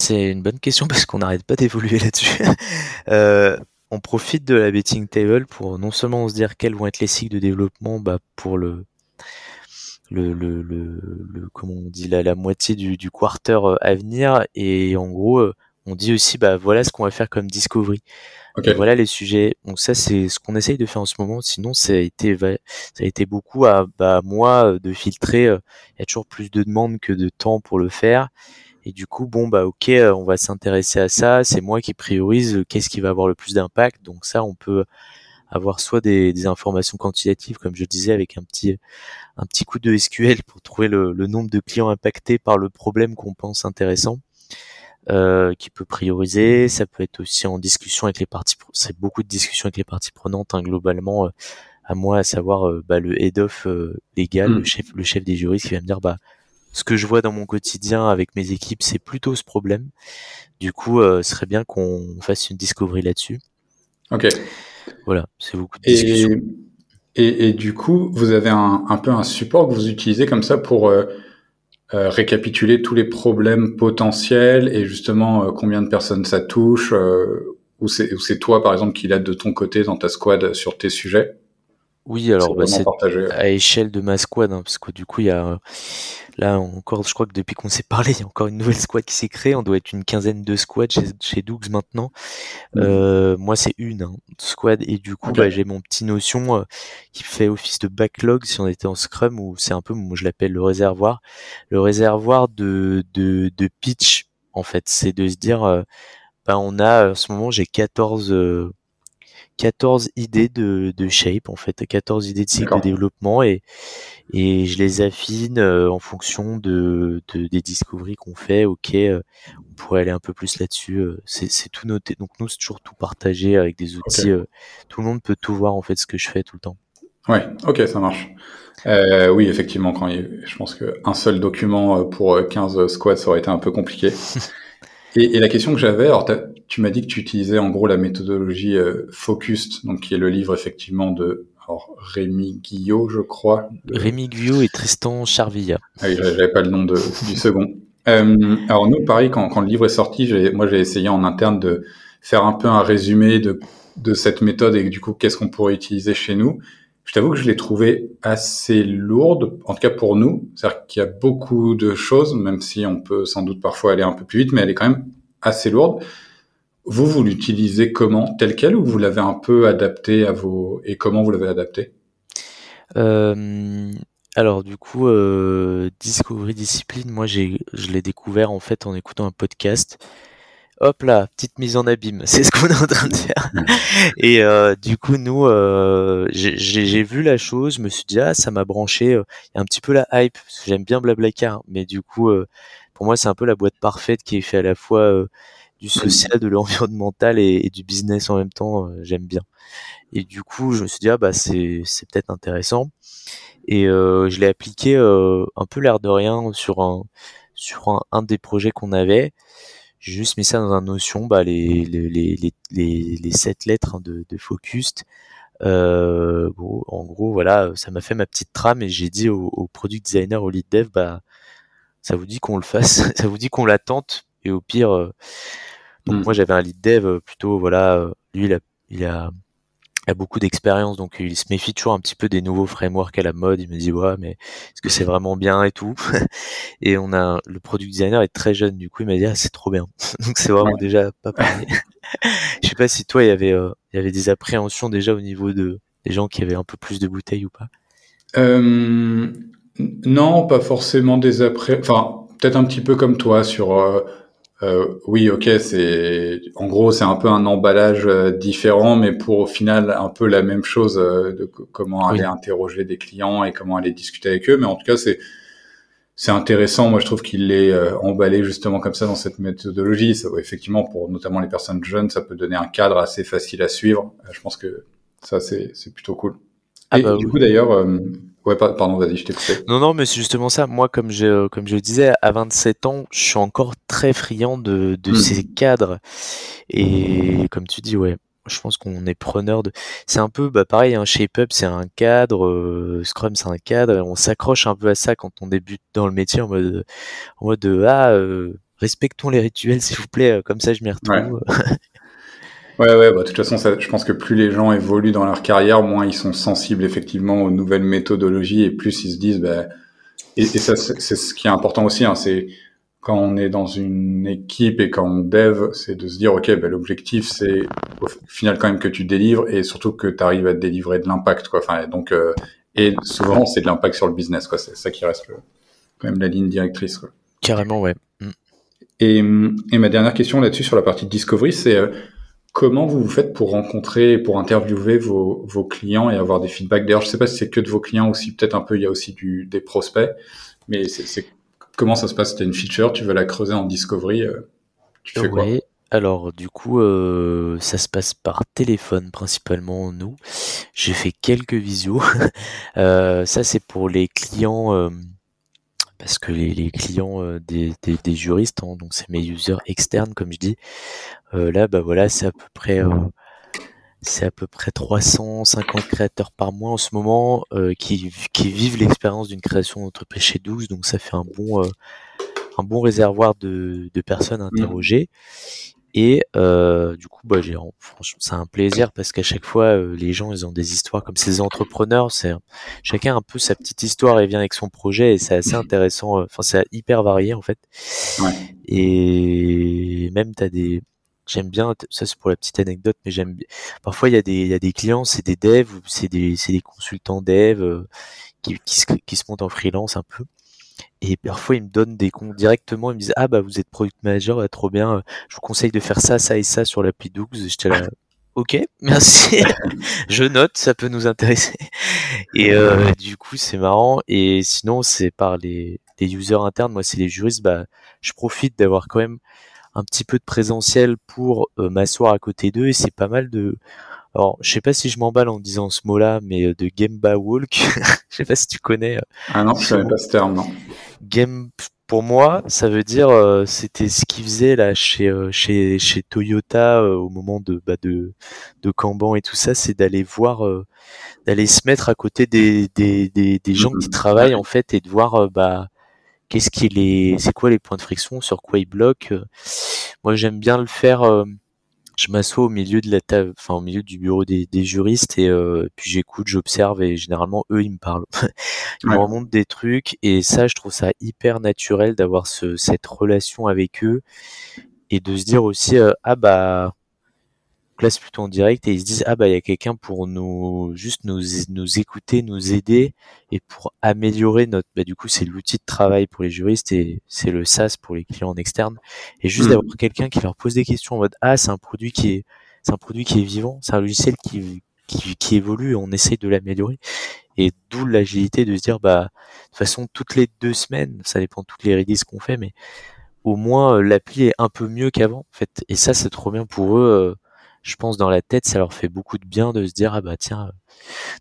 C'est une bonne question parce qu'on n'arrête pas d'évoluer là-dessus. euh, on profite de la betting table pour non seulement se dire quels vont être les cycles de développement bah, pour le le, le, le, comment on dit la, la moitié du, du quarter euh, à venir. Et en gros euh, on dit aussi bah voilà ce qu'on va faire comme discovery. Voilà les sujets. Donc ça c'est ce qu'on essaye de faire en ce moment. Sinon ça a été ça a été beaucoup à bah moi de filtrer il y a toujours plus de demandes que de temps pour le faire et du coup bon bah ok on va s'intéresser à ça c'est moi qui priorise qu'est-ce qui va avoir le plus d'impact donc ça on peut avoir soit des, des, informations quantitatives, comme je disais, avec un petit un petit coup de SQL pour trouver le, le nombre de clients impactés par le problème qu'on pense intéressant, euh, qui peut prioriser. Ça peut être aussi en discussion avec les parties. C'est beaucoup de discussions avec les parties prenantes hein, globalement. Euh, à moi, à savoir euh, bah, le head of euh, légal, le hmm. chef, le chef des juristes, qui va me dire bah ce que je vois dans mon quotidien avec mes équipes, c'est plutôt ce problème. Du coup, ce serait bien qu'on fasse une discovery là-dessus. Ok. Voilà, c'est beaucoup de discussions. Et, et, du coup, vous avez un, un, peu un support que vous utilisez comme ça pour euh, euh récapituler tous les problèmes potentiels et justement euh, combien de personnes ça touche, euh, ou c'est toi par exemple qui l'aide de ton côté dans ta squad sur tes sujets? Oui, alors bah, c'est à échelle de ma squad, hein, parce que du coup, il y a là encore, je crois que depuis qu'on s'est parlé, il y a encore une nouvelle squad qui s'est créée. On doit être une quinzaine de squads chez, chez Dougs maintenant. Mmh. Euh, moi, c'est une hein, squad, et du coup, bah, j'ai mon petit notion euh, qui fait office de backlog si on était en Scrum, ou c'est un peu, moi je l'appelle le réservoir, le réservoir de, de, de pitch en fait. C'est de se dire, ben on a en ce moment j'ai 14 14 idées de, de shape en fait, 14 idées de cycle de développement et et je les affine en fonction de, de des discoveries qu'on fait. Ok, on pourrait aller un peu plus là-dessus. c'est c'est tout noté. Donc nous c'est toujours tout partagé avec des outils. tout le monde peut tout voir en fait ce que je fais tout le temps. Ouais, ok, ça marche. Euh, oui, effectivement, quand il, je pense qu'un seul document pour 15 squads, ça aurait été un peu compliqué. et, et, la question que j'avais, alors tu m'as dit que tu utilisais en gros la méthodologie euh, Focused, donc qui est le livre effectivement de alors, Rémi Guillot, je crois. Rémi Guillot et Tristan Charvilla. Ah oui, j'avais pas le nom de, du second. Euh, alors nous, pareil, quand, quand, le livre est sorti, moi j'ai essayé en interne de faire un peu un résumé de, de cette méthode et du coup qu'est-ce qu'on pourrait utiliser chez nous. Je t'avoue que je l'ai trouvé assez lourde, en tout cas pour nous. C'est-à-dire qu'il y a beaucoup de choses, même si on peut sans doute parfois aller un peu plus vite, mais elle est quand même assez lourde. Vous, vous l'utilisez comment? Tel quel ou vous l'avez un peu adapté à vos... Et comment vous l'avez adapté euh, Alors du coup, euh, Discovery Discipline, moi je l'ai découvert en fait en écoutant un podcast hop là, petite mise en abîme, c'est ce qu'on est en train de faire. Et euh, du coup, nous, euh, j'ai vu la chose, je me suis dit ah ça m'a branché, euh, il y a un petit peu la hype, parce que j'aime bien Blablacar, mais du coup, pour moi c'est un peu la boîte parfaite qui est fait à la fois du social, de l'environnemental et, du business en même temps, j'aime bien. Et du coup, je me suis dit ah bah c'est c'est peut-être intéressant. Et je l'ai appliqué un peu l'air de rien sur un sur un, un des projets qu'on avait. J'ai juste mis ça dans un notion, bah, les, les, les, les, les sept lettres hein, de, de Focused. Euh, en gros, voilà, ça m'a fait ma petite trame et j'ai dit au, au, product designer, au lead dev, bah, ça vous dit qu'on le fasse, ça vous dit qu'on l'attente et au pire, euh, donc hmm. moi j'avais un lead dev euh, plutôt, voilà, euh, lui il a, il a a beaucoup d'expérience, donc il se méfie toujours un petit peu des nouveaux frameworks à la mode. Il me dit ouais, mais est-ce que c'est vraiment bien et tout. et on a le product designer est très jeune, du coup il m'a dit ah, c'est trop bien. donc c'est vraiment déjà pas pareil. Je sais pas si toi il y avait euh, il y avait des appréhensions déjà au niveau de des gens qui avaient un peu plus de bouteilles ou pas? Euh, non, pas forcément des après. Enfin, peut-être un petit peu comme toi sur. Euh, euh, oui, ok, c'est en gros c'est un peu un emballage euh, différent, mais pour au final un peu la même chose euh, de comment aller interroger des clients et comment aller discuter avec eux. Mais en tout cas, c'est c'est intéressant. Moi, je trouve qu'il est emballé justement comme ça dans cette méthodologie. Ça, effectivement, pour notamment les personnes jeunes, ça peut donner un cadre assez facile à suivre. je pense que ça c'est c'est plutôt cool. Ah et bah du coup, d'ailleurs Ouais, pardon, vas-y, je t'ai coupé. Non, non, mais c'est justement ça. Moi, comme je, comme je disais, à 27 ans, je suis encore très friand de, de hmm. ces cadres. Et comme tu dis, ouais, je pense qu'on est preneur de. C'est un peu, bah, pareil, un shape-up, c'est un cadre, euh, Scrum, c'est un cadre. On s'accroche un peu à ça quand on débute dans le métier en mode, en mode de, ah, euh, respectons les rituels, s'il vous plaît, comme ça je m'y retrouve. Ouais, ouais, bah, de toute façon, ça, je pense que plus les gens évoluent dans leur carrière, moins ils sont sensibles effectivement aux nouvelles méthodologies et plus ils se disent, bah, et, et ça, c'est ce qui est important aussi, hein, c'est quand on est dans une équipe et quand on dev, c'est de se dire, ok, bah, l'objectif, c'est au final quand même que tu délivres et surtout que tu arrives à délivrer de l'impact, quoi. Enfin, donc, euh, et souvent, c'est de l'impact sur le business, quoi. C'est ça qui reste quand même la ligne directrice, quoi. Carrément, ouais. Mm. Et, et ma dernière question là-dessus sur la partie discovery, c'est euh, Comment vous faites pour rencontrer, pour interviewer vos, clients et avoir des feedbacks? D'ailleurs, je ne sais pas si c'est que de vos clients ou si peut-être un peu il y a aussi des prospects, mais comment ça se passe? Tu as une feature, tu veux la creuser en discovery, euh, tu fais quoi? Alors du coup, euh, ça se passe par téléphone principalement nous. J'ai fait quelques visios. euh, ça c'est pour les clients parce que les, les clients euh, des, des, des, juristes, hein, donc c'est mes users externes comme je dis, euh, là bah voilà c'est à peu près euh, c'est à peu près 350 créateurs par mois en ce moment qui, qui vivent l'expérience d'une création d'entreprise chez 12, donc ça fait un bon un bon réservoir de, de personnes mmh. Et euh, du coup, bah, j'ai, franchement, c'est un plaisir parce qu'à chaque fois, euh, les gens, ils ont des histoires comme ces entrepreneurs. C'est chacun un peu sa petite histoire et vient avec son projet et c'est assez intéressant. Euh, enfin, c'est hyper varié en fait. Ouais. Et même t'as des, j'aime bien. Ça c'est pour la petite anecdote, mais j'aime. Parfois, il y a des, il y a des clients, c'est des devs, c'est des, c'est des consultants devs euh, qui, qui, se, qui se montent en freelance un peu et parfois ils me donnent des comptes directement, ils me disent ah bah vous êtes product manager, trop bien, je vous conseille de faire ça, ça et ça sur l'appli 12. J'étais là, ok, merci, je note, ça peut nous intéresser. Et euh, du coup c'est marrant. Et sinon c'est par les, les users internes, moi c'est les juristes, bah je profite d'avoir quand même un petit peu de présentiel pour euh, m'asseoir à côté d'eux et c'est pas mal de alors, je sais pas si je m'emballe en disant ce mot-là, mais euh, de Gemba Walk. je sais pas si tu connais. Euh, ah non, je savais pas ce terme, non. Game, pour moi, ça veut dire, euh, c'était ce qu'ils faisaient là chez chez chez Toyota au moment de bah, de de Kanban et tout ça, c'est d'aller voir, d'aller se mettre à côté des des des, des gens qui mm-hmm. travaillent en fait et de voir bah qu'est-ce qu'il est, c'est quoi les points de friction, sur quoi ils bloquent. Moi, j'aime bien le faire je m'assois au milieu de la table, enfin au milieu du bureau des, juristes et euh, puis j'écoute, j'observe et généralement eux ils me parlent, ils me remontent des trucs et ça je trouve ça hyper naturel d'avoir ce, cette relation avec eux et de se dire aussi euh, ah bah place plutôt en direct et ils se disent ah bah il y a quelqu'un pour nous juste nous nous écouter, nous aider et pour améliorer notre bah du coup c'est l'outil de travail pour les juristes et c'est le SaaS pour les clients en externe. Et juste mmh. d'avoir quelqu'un qui leur pose des questions en mode ah c'est un produit qui est c'est un produit qui est vivant, c'est un logiciel qui qui, qui évolue et on essaye de l'améliorer. Et d'où l'agilité de se dire bah de toute façon toutes les deux semaines ça dépend de toutes les releases qu'on fait mais au moins l'appli est un peu mieux qu'avant en fait. Et ça c'est trop bien pour eux je pense dans la tête, ça leur fait beaucoup de bien de se dire ah bah tiens. Euh,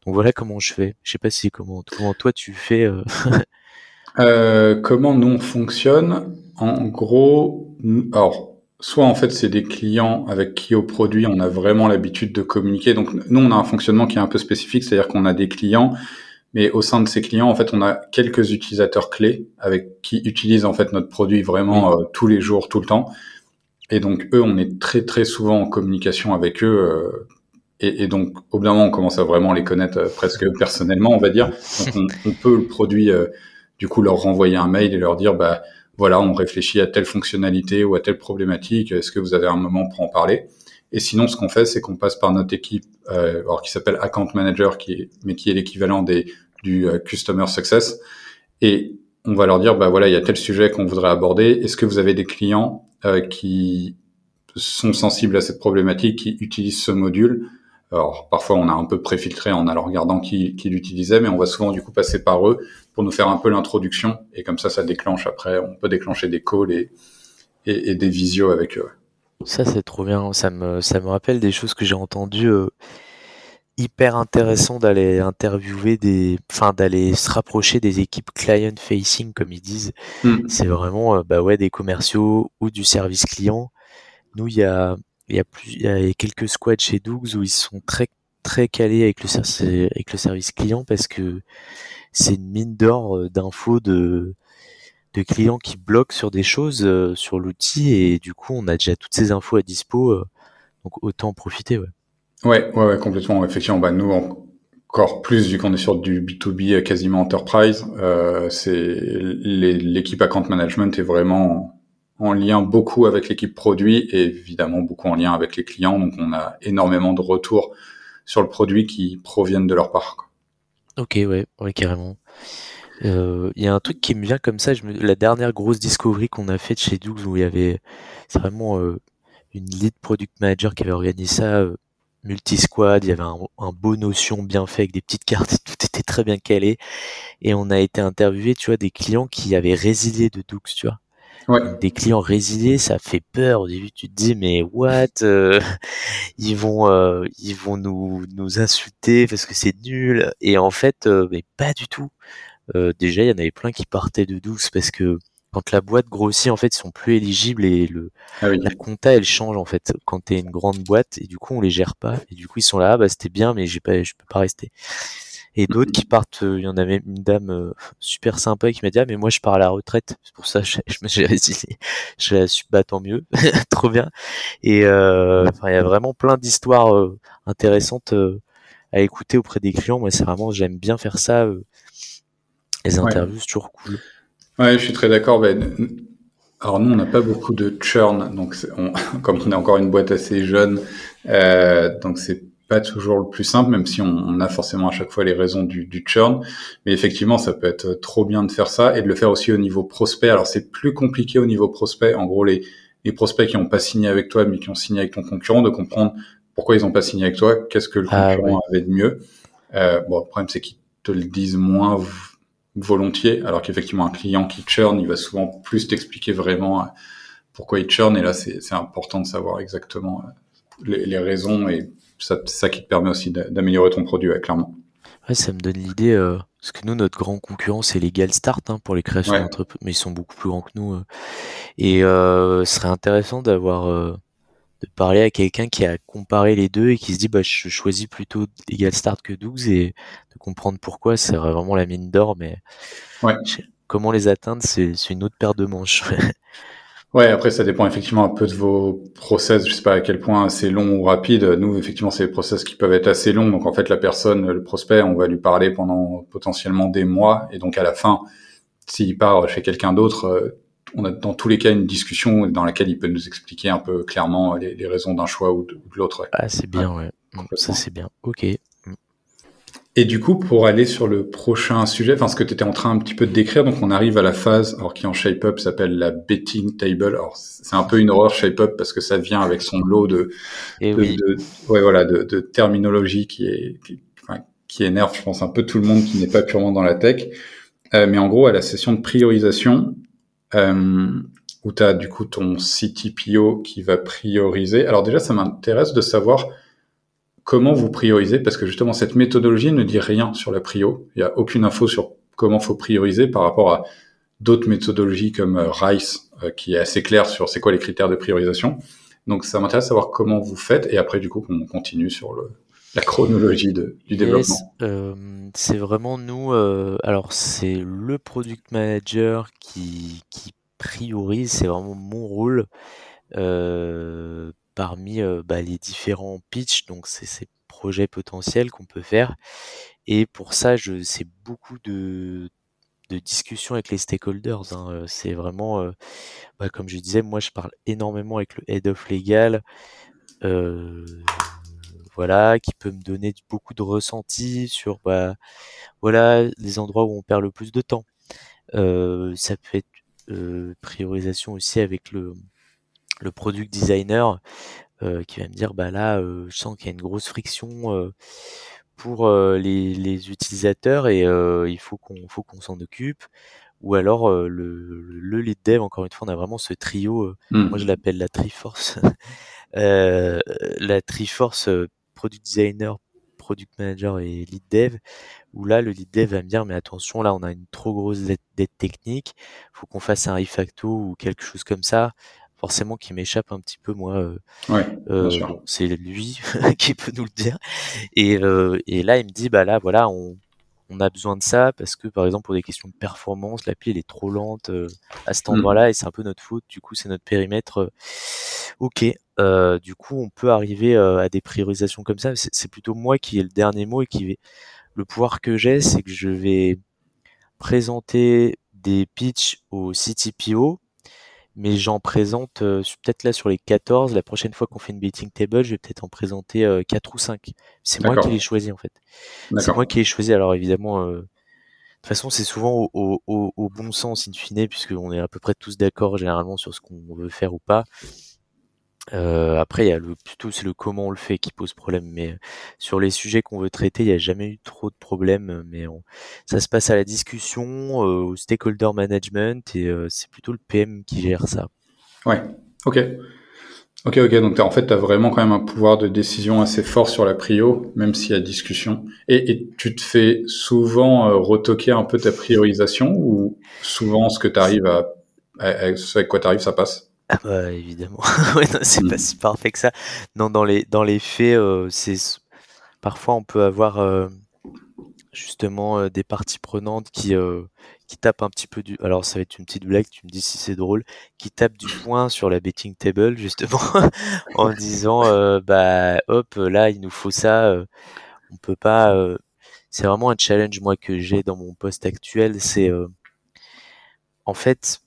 donc voilà comment je fais. Je sais pas si comment, comment toi tu fais. Euh... euh, comment nous on fonctionne En gros, alors soit en fait c'est des clients avec qui au produit on a vraiment l'habitude de communiquer. Donc nous on a un fonctionnement qui est un peu spécifique, c'est-à-dire qu'on a des clients, mais au sein de ces clients en fait on a quelques utilisateurs clés avec qui utilisent en fait notre produit vraiment euh, tous les jours, tout le temps. Et donc eux, on est très très souvent en communication avec eux. Euh, et, donc au bout d'un moment, on commence à vraiment les connaître euh, presque personnellement, on va dire. Donc on, peut le produit, euh, du coup, leur renvoyer un mail et leur dire, bah voilà, on réfléchit à telle fonctionnalité ou à telle problématique. Est-ce que vous avez un moment pour en parler? Et sinon, ce qu'on fait, c'est qu'on passe par notre équipe, alors qui s'appelle Account Manager, qui est, mais qui est l'équivalent des du Customer Success. Et on va leur dire, bah voilà, il y a tel sujet qu'on voudrait aborder. Est-ce que vous avez des clients euh, qui sont sensibles à cette problématique, qui utilisent ce module. Alors parfois on a un peu préfiltré en allant regardant qui, qui l'utilisait, mais on va souvent du coup passer par eux pour nous faire un peu l'introduction et comme ça ça déclenche après, on peut déclencher des calls et, et, des visios avec eux. Ça c'est trop bien, ça me ça me rappelle des choses que j'ai entendues. Euh, hyper intéressant d'aller interviewer des, enfin d'aller se rapprocher des équipes client facing comme ils disent. Hmm. C'est vraiment euh, bah ouais des commerciaux ou du service client. Nous il y a il y a plus il y a quelques squads chez Dougs où ils sont très très calés avec le avec le service client parce que c'est une mine d'or euh, d'infos de de clients qui bloquent sur des choses euh, sur l'outil et du coup on a déjà toutes ces infos à dispo donc autant en profiter ouais. Ouais, ouais, complètement. Effectivement, bah, nous, encore plus, vu qu'on est sur du B2B euh, quasiment enterprise, euh, c'est l'équipe account management est vraiment en lien beaucoup avec l'équipe produit et évidemment beaucoup en lien avec les clients. Donc, on a énormément de retours sur le produit qui proviennent de leur part. Ok, ouais, ouais, carrément. Euh, il y a un truc qui me vient comme ça. La dernière grosse discovery qu'on a faite chez Doux où il y avait, c'est vraiment euh, une lead product manager qui avait organisé ça euh, multi-squad, il y avait un, beau notion bien fait avec des petites cartes, tout était très bien calé. Et on a été interviewé, tu vois, des clients qui avaient résilié de Doux, tu vois. Ouais. Des clients résiliés, ça fait peur. Au début, tu te dis mais what euh, Ils vont, euh, ils vont nous nous insulter parce que c'est nul. Et en fait, euh, mais pas du tout. déjà, il y en avait plein qui partaient de Doux parce que quand la boîte grossit, en fait, ils sont plus éligibles et le ah la compta elle change en fait quand t'es une grande boîte et du coup on les gère pas et du coup ils sont là, ah, bah c'était bien mais j'ai pas, je peux pas rester. Et d'autres qui partent, euh, il y en avait une dame euh, super sympa qui m'a dit ah mais moi je pars à la retraite, c'est pour ça que je, me suis résilié. Je la suis bah tant mieux, trop bien. Et euh, il y a vraiment plein d'histoires intéressantes à écouter auprès des clients. Moi c'est vraiment j'aime bien faire ça. les interviews c'est toujours cool. Ouais, je suis très d'accord. Ben, alors nous, on n'a pas beaucoup de churn, donc on, comme on est encore une boîte assez jeune, euh, donc c'est pas toujours le plus simple, même si on, a forcément à chaque fois les raisons du, du, churn. Mais effectivement, ça peut être trop bien de faire ça et de le faire aussi au niveau prospect. Alors c'est plus compliqué au niveau prospect. En gros, les, les prospects qui n'ont pas signé avec toi, mais qui ont signé avec ton concurrent, de comprendre pourquoi ils n'ont pas signé avec toi, qu'est-ce que le ah concurrent avait de mieux. Euh, bon, le problème c'est qu'ils te le disent moins volontiers, alors qu'effectivement un client qui churn, il va souvent plus t'expliquer vraiment euh, pourquoi il churn. Et là, c'est important de savoir exactement euh, les, les raisons et c'est ça qui te permet aussi d'améliorer ton produit, clairement. Ouais, ça me donne l'idée, euh, parce que nous, notre grand concurrent, c'est Legal Start hein, pour les créations d'entreprises, mais ils sont beaucoup plus grands que nous. Euh. et euh, ce serait intéressant d'avoir, de parler à quelqu'un qui a comparé les deux et qui se dit, bah, je choisis plutôt Legal Start que 12 et de comprendre pourquoi. C'est vraiment la mine d'or, mais ouais. comment les atteindre, c'est une autre paire de manches. Ouais, après ça dépend effectivement un peu de vos process. Je sais pas à quel point c'est long ou rapide. Nous, effectivement, c'est des process qui peuvent être assez longs. Donc en fait, la personne, le prospect, on va lui parler pendant potentiellement des mois, et donc à la fin, s'il part chez quelqu'un d'autre, euh, on a dans tous les cas une discussion dans laquelle il peut nous expliquer un peu clairement les, raisons d'un choix ou de, l'autre. Ah, c'est bien, ouais. Ça c'est bien. Ok. Et du coup, pour aller sur le prochain sujet, enfin ce que tu étais en train un petit peu de décrire, donc on arrive à la phase, alors qui en shape-up s'appelle la betting table. Alors c'est un peu une horreur shape-up parce que ça vient avec son lot de, eh de, ouais, voilà, de, de, terminologie qui est qui, enfin, qui, énerve, je pense, un peu tout le monde qui n'est pas purement dans la tech. Euh, mais en gros, à la session de priorisation, où tu as du coup ton CTPO qui va prioriser. Alors déjà, ça m'intéresse de savoir comment vous priorisez Parce que justement, cette méthodologie ne dit rien sur la prio. Il n'y a aucune info sur comment faut prioriser par rapport à d'autres méthodologies comme euh, RICE, euh, qui est assez clair sur c'est quoi les critères de priorisation. Donc ça m'intéresse de savoir comment vous faites et après du coup qu'on continue sur le, la chronologie de, du développement. Euh, c'est vraiment nous, alors c'est le product manager qui, qui priorise, c'est vraiment mon rôle parmi bah, les différents pitchs, donc c'est ces projets potentiels qu'on peut faire. Et pour ça, c'est beaucoup de, de discussions avec les stakeholders. Hein. C'est vraiment, bah, comme je disais, moi je parle énormément avec le head of legal, voilà, qui peut me donner beaucoup de ressentis sur bah, voilà les endroits où on perd le plus de temps. ça peut être priorisation aussi avec le le product designer euh, qui va me dire bah là euh, je sens qu'il y a une grosse friction euh, pour les, les, utilisateurs et il faut qu'on faut qu'on s'en occupe ou alors le, le lead dev encore une fois on a vraiment ce trio mmh. moi je l'appelle la triforce la triforce product designer product manager et lead dev où là le lead dev va me dire mais attention là on a une trop grosse dette technique faut qu'on fasse un refacto ou quelque chose comme ça forcément qui m'échappe un petit peu moi. Euh, ouais, euh, c'est lui qui peut nous le dire. Et, euh, et là, il me dit bah là voilà, on, on a besoin de ça parce que par exemple pour des questions de performance, l'appli elle est trop lente à cet mmh. endroit-là et c'est un peu notre faute. Du coup, c'est notre périmètre. ok, du coup, on peut arriver à des priorisations comme ça. C'est plutôt moi qui ai le dernier mot et qui vais. Le pouvoir que j'ai, c'est que je vais présenter des pitchs au CTPO mais j'en présente euh, peut-être là sur les 14. La prochaine fois qu'on fait une betting table, je vais peut-être en présenter euh, 4 ou 5. C'est moi qui l'ai choisi en fait. C'est moi qui l'ai choisi. Alors évidemment, euh, de toute façon, c'est souvent au, au, au, bon sens in fine, puisqu'on est à peu près tous d'accord généralement sur ce qu'on veut faire ou pas. Euh, après, il y a le plutôt c'est le comment on le fait qui pose problème, mais sur les sujets qu'on veut traiter, il n'y a jamais eu trop de problèmes. Mais ça se passe à la discussion, euh, au stakeholder management, et euh, c'est plutôt le PM qui gère ça. Ouais. Ok. Ok, ok. Donc en fait, tu as vraiment quand même un pouvoir de décision assez fort sur la prio, même s'il y a discussion. Et, et, tu te fais souvent retoquer un peu ta priorisation, ou souvent ce que tu arrives à, ce avec quoi tu arrives, ça passe? ah bah, évidemment. ouais, c'est pas mmh. si parfait que ça. Non, dans les dans les faits, euh, c'est parfois on peut avoir euh, justement euh, des parties prenantes qui qui tapent un petit peu du. Alors ça va être une petite blague. Tu me dis si c'est drôle. Qui tapent du poing sur la betting table justement en disant bah hop là il nous faut ça. on peut pas. c'est vraiment un challenge moi que j'ai dans mon poste actuel. C'est en fait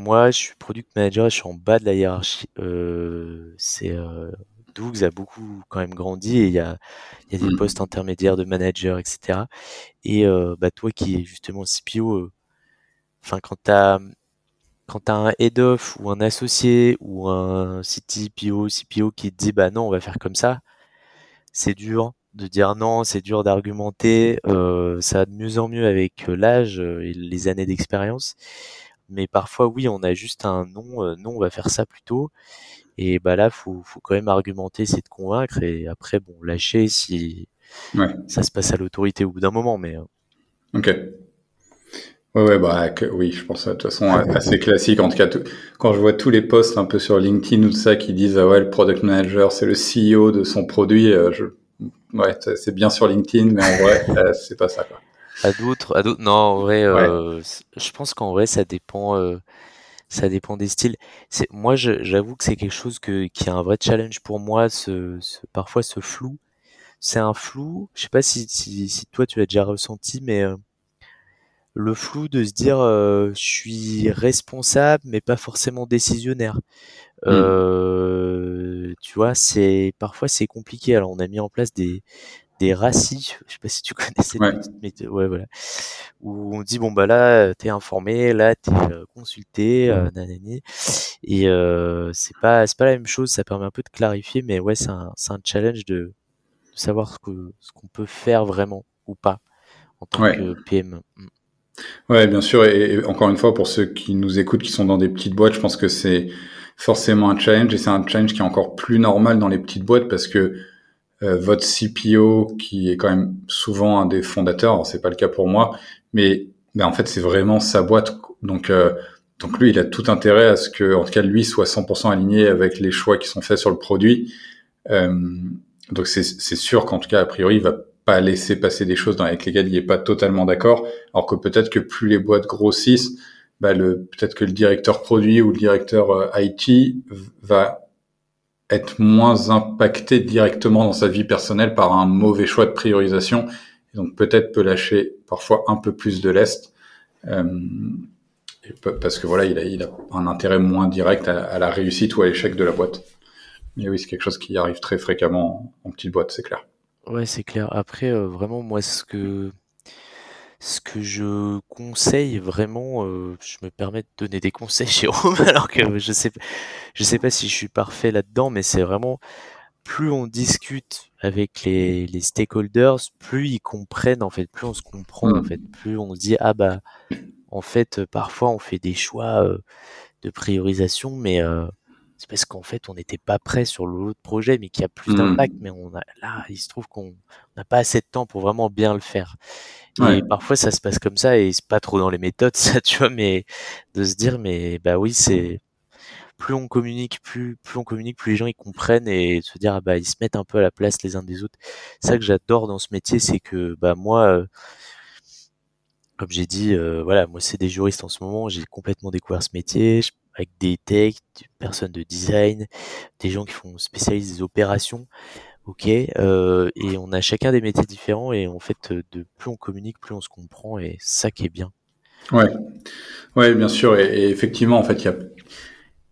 moi, je suis product manager, je suis en bas de la hiérarchie. Euh, c'est Dougs a beaucoup quand même grandi et il y a, y a des mm. postes intermédiaires de manager, etc. Et euh, bah, toi qui es justement CPO, euh, enfin quand quand t'as un head of ou un associé ou un CTPO, CPO qui te dit bah non on va faire comme ça, c'est dur de dire non, c'est dur d'argumenter, euh, ça va de mieux en mieux avec l'âge et les années d'expérience mais parfois oui, on a juste un non, euh, non, on va faire ça plutôt. Et bah là, faut, faut quand même argumenter, c'est de convaincre, et après, bon, lâcher si ça se passe à l'autorité au bout d'un moment, mais. Euh. Ok. Ouais, ouais, bah oui, je pense de toute façon assez classique. En tout cas, quand je vois tous les posts un peu sur LinkedIn ou tout ça qui disent ah ouais, le product manager c'est le CEO de son produit, euh, je... ouais, c'est bien sur LinkedIn, mais en vrai, c'est pas ça quoi. À d'autres, à d'autres. Non, en vrai, euh, je pense qu'en vrai, ça dépend, euh, ça dépend des styles. C'est, moi, j'avoue que c'est quelque chose que, qui est un vrai challenge pour moi, ce, parfois ce flou. C'est un flou. Je sais pas si, si, si toi tu l'as déjà ressenti, mais euh, le flou de se dire, je suis responsable, mais pas forcément décisionnaire. Mmh. tu vois, c'est parfois c'est compliqué. Alors, on a mis en place des des racis, je sais pas si tu connais cette ouais. ouais voilà, où on dit bon bah là t'es informé, là t'es euh, consulté, euh, nanani, et euh, c'est pas c'est pas la même chose, ça permet un peu de clarifier, mais ouais c'est un c'est un challenge de, de savoir ce que ce qu'on peut faire vraiment ou pas en tant que PM. Mm. Ouais, bien sûr, et, encore une fois pour ceux qui nous écoutent, qui sont dans des petites boîtes, je pense que c'est forcément un challenge. Et c'est un challenge qui est encore plus normal dans les petites boîtes parce que euh, votre CPO qui est quand même souvent un des fondateurs, c'est pas le cas pour moi, mais ben en fait c'est vraiment sa boîte, donc euh, donc lui il a tout intérêt à ce que en tout cas lui soit 100% aligné avec les choix qui sont faits sur le produit. Euh, donc c'est sûr qu'en tout cas a priori il va pas laisser passer des choses avec lesquelles il est pas totalement d'accord, alors que peut-être que plus les boîtes grossissent, bah le peut-être que le directeur produit ou le directeur euh, IT va être moins impacté directement dans sa vie personnelle par un mauvais choix de priorisation. Et donc peut-être peut lâcher parfois un peu plus de lest euh, parce que voilà il a, il a un intérêt moins direct à, la réussite ou à l'échec de la boîte. Mais oui c'est quelque chose qui arrive très fréquemment en, petite boîte c'est clair. Ouais c'est clair. Après euh, vraiment moi ce que que je conseille vraiment, euh, je me permets de donner des conseils, Jérôme, alors que je sais, je sais pas si je suis parfait là-dedans, mais c'est vraiment plus on discute avec les, les stakeholders, plus ils comprennent en fait, plus on se comprend en mmh. fait, plus on se dit ah bah en fait parfois on fait des choix euh, de priorisation, mais euh, c'est parce qu'en fait on n'était pas prêt sur l'autre projet, mais qui a plus mmh. d'impact, mais on a là il se trouve qu'on n'a pas assez de temps pour vraiment bien le faire. Et parfois ça se passe comme ça et c'est pas trop dans les méthodes ça, tu vois, mais de se dire mais bah oui c'est plus on communique, plus plus on communique, plus les gens ils comprennent et se dire ah bah ils se mettent un peu à la place les uns des autres. Ça que j'adore dans ce métier, c'est que bah moi euh, comme j'ai dit, euh, voilà, moi c'est des juristes en ce moment, j'ai complètement découvert ce métier avec des techs, des personnes de design, des gens qui font spécialisent des opérations. Ok, euh, et on a chacun des métiers différents et en fait, de plus on communique, plus on se comprend et ça qui est bien. Ouais, ouais, bien sûr. Et, effectivement, en fait,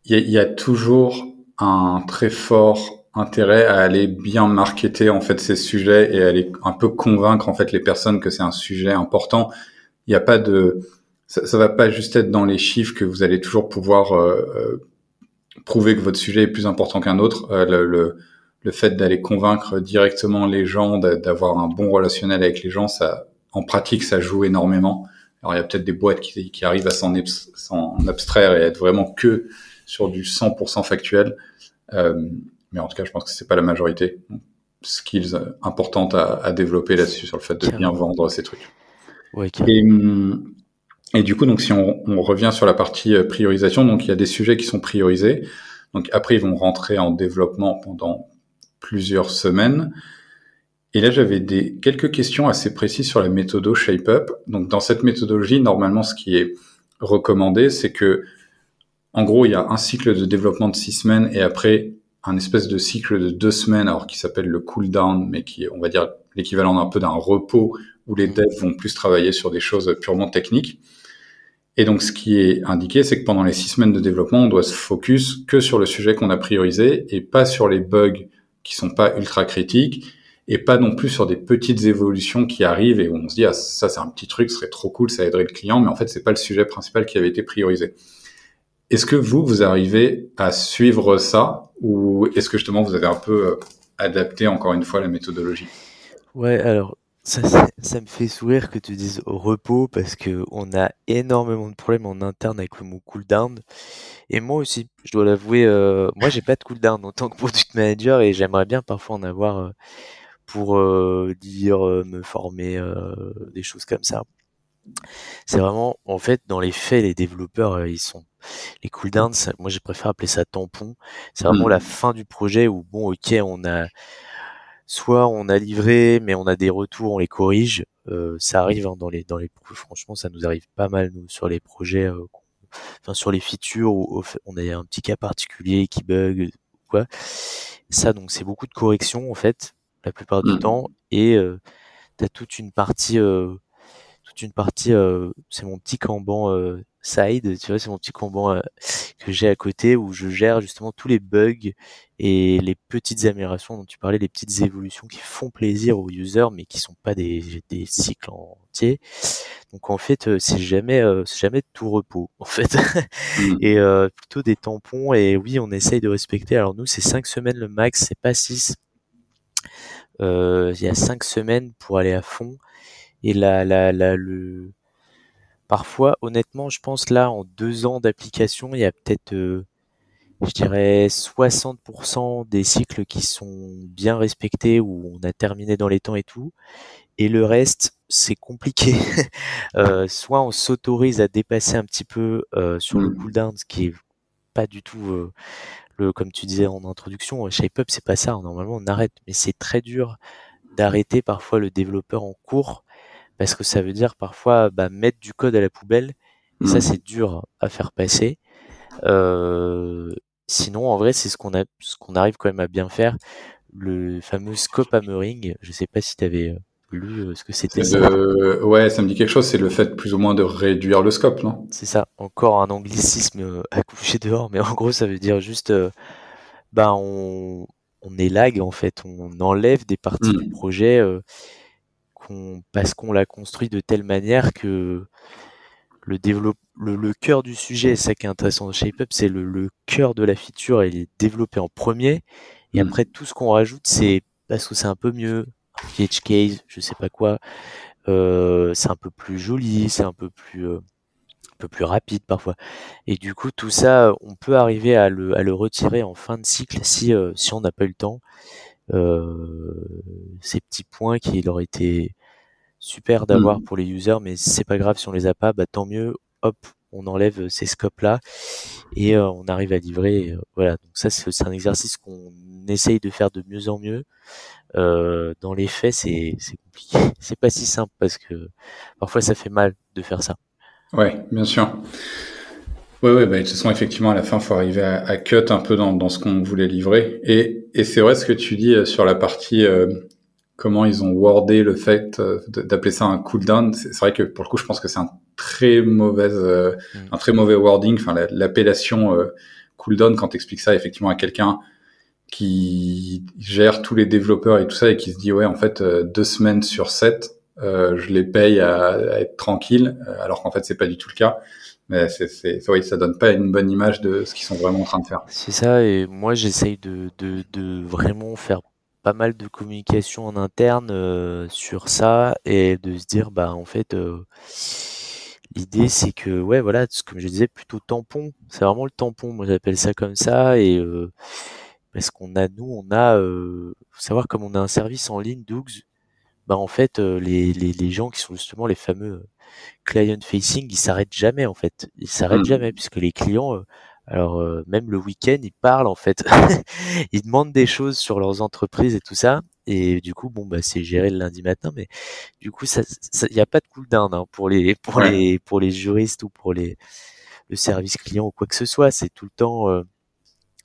il y a, toujours un très fort intérêt à aller bien marketer en fait ces sujets et aller un peu convaincre en fait les personnes que c'est un sujet important. Il n'y a pas de, ça, ça va pas juste être dans les chiffres que vous allez toujours pouvoir euh, euh prouver que votre sujet est plus important qu'un autre. Euh, le, le le fait d'aller convaincre directement les gens, d'avoir un bon relationnel avec les gens, ça, en pratique, ça joue énormément. Alors, il y a peut-être des boîtes qui, qui arrivent à s'en abstraire et être vraiment que sur du 100% factuel. Euh, mais en tout cas, je pense que c'est pas la majorité. Skills importantes à, à développer là-dessus sur le fait de bien vendre ces trucs. Ouais, et, et, du coup, donc si on, on, revient sur la partie euh, priorisation, donc il y a des sujets qui sont priorisés. Donc après, ils vont rentrer en développement pendant plusieurs semaines. Et là, j'avais des quelques questions assez précises sur la méthode ShapeUp. Donc, dans cette méthodologie, normalement, ce qui est recommandé, c'est que, en gros, il y a un cycle de développement de six semaines et après un espèce de cycle de deux semaines, alors qui s'appelle le cool down, mais qui est, on va dire, l'équivalent un peu d'un repos où les devs vont plus travailler sur des choses purement techniques. Et donc, ce qui est indiqué, c'est que pendant les six semaines de développement, on doit se focus que sur le sujet qu'on a priorisé et pas sur les bugs qui sont pas ultra critiques et pas non plus sur des petites évolutions qui arrivent et où on se dit ah ça c'est un petit truc, ce serait trop cool, ça aiderait le client, mais en fait c'est pas le sujet principal qui avait été priorisé. Est-ce que vous vous arrivez à suivre ça ou est-ce que justement vous avez un peu euh, adapté encore une fois la méthodologie? Ouais, alors ça, ça, me fait sourire que tu dises repos parce que on a énormément de problèmes en interne avec le mot cooldown. Et moi aussi, je dois l'avouer, euh, moi j'ai pas de cooldown en tant que product manager et j'aimerais bien parfois en avoir euh, pour euh, dire, euh, me former, des choses comme ça. C'est vraiment, en fait, dans les faits, les développeurs, ils sont les cooldowns. moi, je préfère appeler ça tampon. C'est vraiment mmh. la fin du projet où bon, ok, on a soit on a livré, mais on a des retours, on les corrige. Euh, ça arrive hein, dans les dans les franchement, ça nous arrive pas mal nous sur les projets, euh, enfin sur les features où, on a un petit cas particulier qui bug quoi. Ça donc c'est beaucoup de corrections en fait la plupart du mmh. temps et euh, t'as toute une partie euh, toute une partie euh, c'est mon petit Kanban euh, side, tu vois, c'est mon petit Kanban euh, que j'ai à côté où je gère justement tous les bugs et les petites améliorations dont tu parlais, les petites évolutions qui font plaisir aux users mais qui sont pas des, des cycles entiers. Donc en fait, c'est jamais c'est jamais tout repos en fait. Mmh. et plutôt des tampons et oui, on essaye de respecter. Alors nous, c'est cinq semaines le max, c'est pas six. Il y a cinq semaines pour aller à fond et la, la, la, le... Parfois, honnêtement, je pense là, en deux ans d'application, il y a peut-être, euh, je dirais, 60% des cycles qui sont bien respectés, où on a terminé dans les temps et tout. Et le reste, c'est compliqué. euh, soit on s'autorise à dépasser un petit peu euh, sur le mmh. cooldown, ce qui est pas du tout euh, le, comme tu disais en introduction, ShapeUp, c'est pas ça. Normalement, on arrête, mais c'est très dur d'arrêter parfois le développeur en cours parce que ça veut dire parfois bah, mettre du code à la poubelle. Et ça, mmh. c'est dur à faire passer. Euh, sinon, en vrai, c'est ce qu'on a, ce qu'on arrive quand même à bien faire. Le fameux scope hammering. Je sais pas si tu avais euh, lu euh, ce que c'était. Ouais, ça me dit quelque chose. C'est le fait plus ou moins de réduire le scope, non? C'est ça. Encore un anglicisme à coucher dehors, mais en gros, ça veut dire juste, bah, on, on lag en fait. On enlève des parties mmh. du projet parce qu'on l'a construit de telle manière que le développe le, cœur du sujet, c'est ça qui est intéressant dans ShapeUp, c'est le, le cœur de la feature, elle est développée en premier, et mm. après tout ce qu'on rajoute, c'est parce que c'est un peu mieux, PH case, je sais pas quoi, euh, c'est un peu plus joli, c'est un peu plus euh, un peu plus rapide parfois. Et du coup, tout ça, on peut arriver à le, à le retirer en fin de cycle si, euh, si on n'a pas eu le temps. ces petits points qui auraient été super d'avoir mmh. pour les users, mais c'est pas grave si on les a pas, bah tant mieux. Hop, on enlève ces scopes là et euh, on arrive à livrer. Euh, voilà, donc ça c'est un exercice qu'on essaye de faire de mieux en mieux. Euh, dans les faits, c'est compliqué. C'est pas si simple parce que parfois ça fait mal de faire ça. Ouais, bien sûr. Ouais, ouais, bah, de toute façon, effectivement, à la fin, faut arriver à, à cut un peu dans, dans ce qu'on voulait livrer. Et, et c'est vrai ce que tu dis sur la partie comment ils ont wordé le fait euh, d'appeler ça un cooldown. C'est vrai que pour le coup, je pense que c'est un très mauvais, euh, mm. un très mauvais wording. Enfin, l'appellation euh, cooldown quand t'expliques ça effectivement à quelqu'un qui gère tous les développeurs et tout ça et qui se dit ouais en fait deux semaines sur sept je les paye à, être tranquille alors qu'en fait c'est pas du tout le cas mais c'est c'est oui ça donne pas une bonne image de ce qu'ils sont vraiment en train de faire c'est ça et moi j'essaye de, de, de vraiment faire pas mal de communication en interne euh, sur ça et de se dire bah en fait euh, l'idée c'est que ouais voilà comme je disais plutôt tampon. C'est vraiment le tampon. Moi j'appelle ça comme ça et euh, parce qu'on a nous on a faut savoir comme on a un service en ligne Dougs bah en fait les, les, les gens qui sont justement les fameux client facing ils s'arrêtent jamais en fait. Ils s'arrêtent mmh. jamais puisque les clients alors euh, même le week-end, ils parlent en fait, ils demandent des choses sur leurs entreprises et tout ça. Et du coup, bon bah c'est géré le lundi matin, mais du coup ça, il n'y a pas de cooldown hein, pour les pour les pour les juristes ou pour les le service client ou quoi que ce soit. C'est tout le temps. Euh,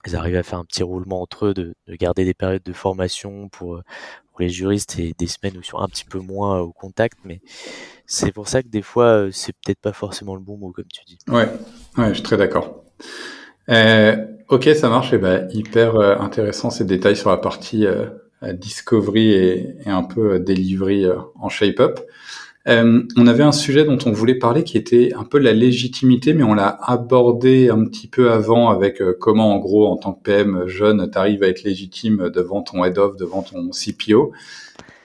ils arrivent à faire un petit roulement entre eux, de, de garder des périodes de formation pour, pour les juristes et des semaines où ils sont un petit peu moins au contact, mais c'est pour ça que des fois c'est peut-être pas forcément le bon mot comme tu dis. Ouais, ouais, je suis très d'accord. Euh, Ok, ça marche. Et eh ben, hyper intéressant ces détails sur la partie discovery et, un peu delivery en shape-up. Euh, on avait un sujet dont on voulait parler qui était un peu la légitimité, mais on l'a abordé un petit peu avant avec euh, comment, en gros, en tant que PM jeune, tu arrives à être légitime devant ton head of, devant ton CPO.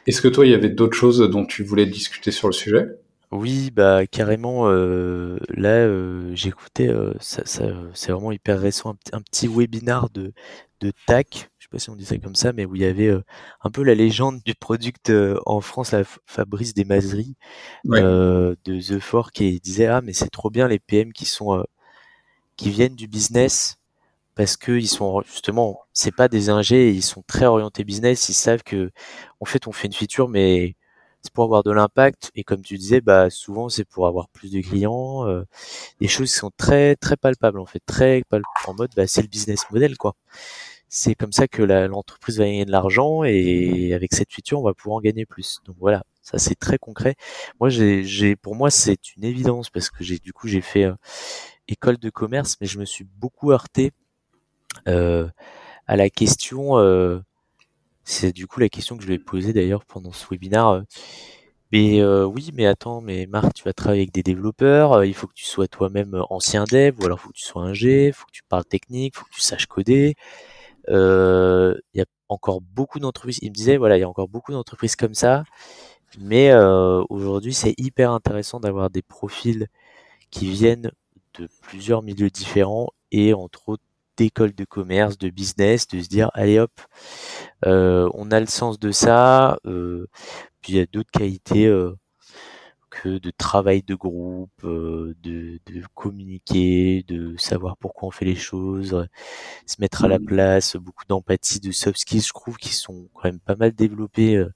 Est-ce que toi, il y avait d'autres choses dont tu voulais discuter sur le sujet? Oui, bah carrément. Euh, là, j'écoutais, ça, c'est vraiment hyper récent, un, petit webinar de de TAC, sais pas si on dit ça comme ça, mais où il y avait euh, un peu la légende du product euh, en France, la Fabrice Desmazeries euh, de The Fork, qui disait ah mais c'est trop bien les PM qui sont qui viennent du business parce que ils sont justement c'est pas des ingés, ils sont très orientés business, ils savent que en fait on fait une feature mais c'est pour avoir de l'impact et comme tu disais bah souvent c'est pour avoir plus de clients des choses qui sont très très palpables en fait très palpables en mode bah c'est le business model quoi c'est comme ça que l'entreprise va gagner de l'argent et avec cette feature, on va pouvoir en gagner plus. Donc voilà, ça c'est très concret. Moi, j'ai, pour moi, c'est une évidence parce que j'ai du coup j'ai fait euh, école de commerce, mais je me suis beaucoup heurté euh, à la question. Euh, c'est du coup la question que je vais poser d'ailleurs pendant ce webinaire. mais oui, mais attends, mais Marc, tu vas travailler avec des développeurs, il faut que tu sois toi-même ancien dev, ou alors faut que tu sois un G, faut que tu parles technique, faut que tu saches coder. Euh, il y a encore beaucoup d'entreprises. Il me disait voilà, il y a encore beaucoup d'entreprises comme ça, mais euh, aujourd'hui c'est hyper intéressant d'avoir des profils qui viennent de plusieurs milieux différents et entre autres d'écoles de commerce, de business, de se dire allez hop, euh, on a le sens de ça. puis il y a d'autres qualités de travail de groupe, euh, de, communiquer, de savoir pourquoi on fait les choses, euh, se mettre à la mmh. place, beaucoup d'empathie, de soft skills, je trouve, qui sont quand même pas mal développés euh,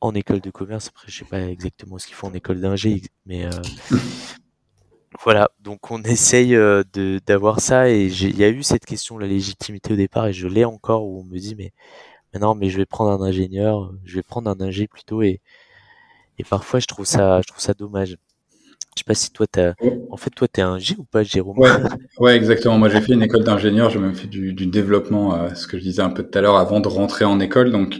en école de commerce. Après, je sais pas exactement ce qu'ils font en école d'ingé, mais voilà. Donc, on essaye de d'avoir ça. Et il y a eu cette question de la légitimité au départ, et je l'ai encore où on me dit mais, mais non, mais je vais prendre un ingénieur, je vais prendre un ingé plutôt et et parfois, je trouve ça, je trouve ça dommage. Je sais pas si toi, as... en fait, toi, tu es un G ou pas, Jérôme? Ouais, exactement. Moi, j'ai fait une école d'ingénieur. J'ai même fait du, du développement, euh, ce que je disais un peu tout à l'heure, avant de rentrer en école. Donc,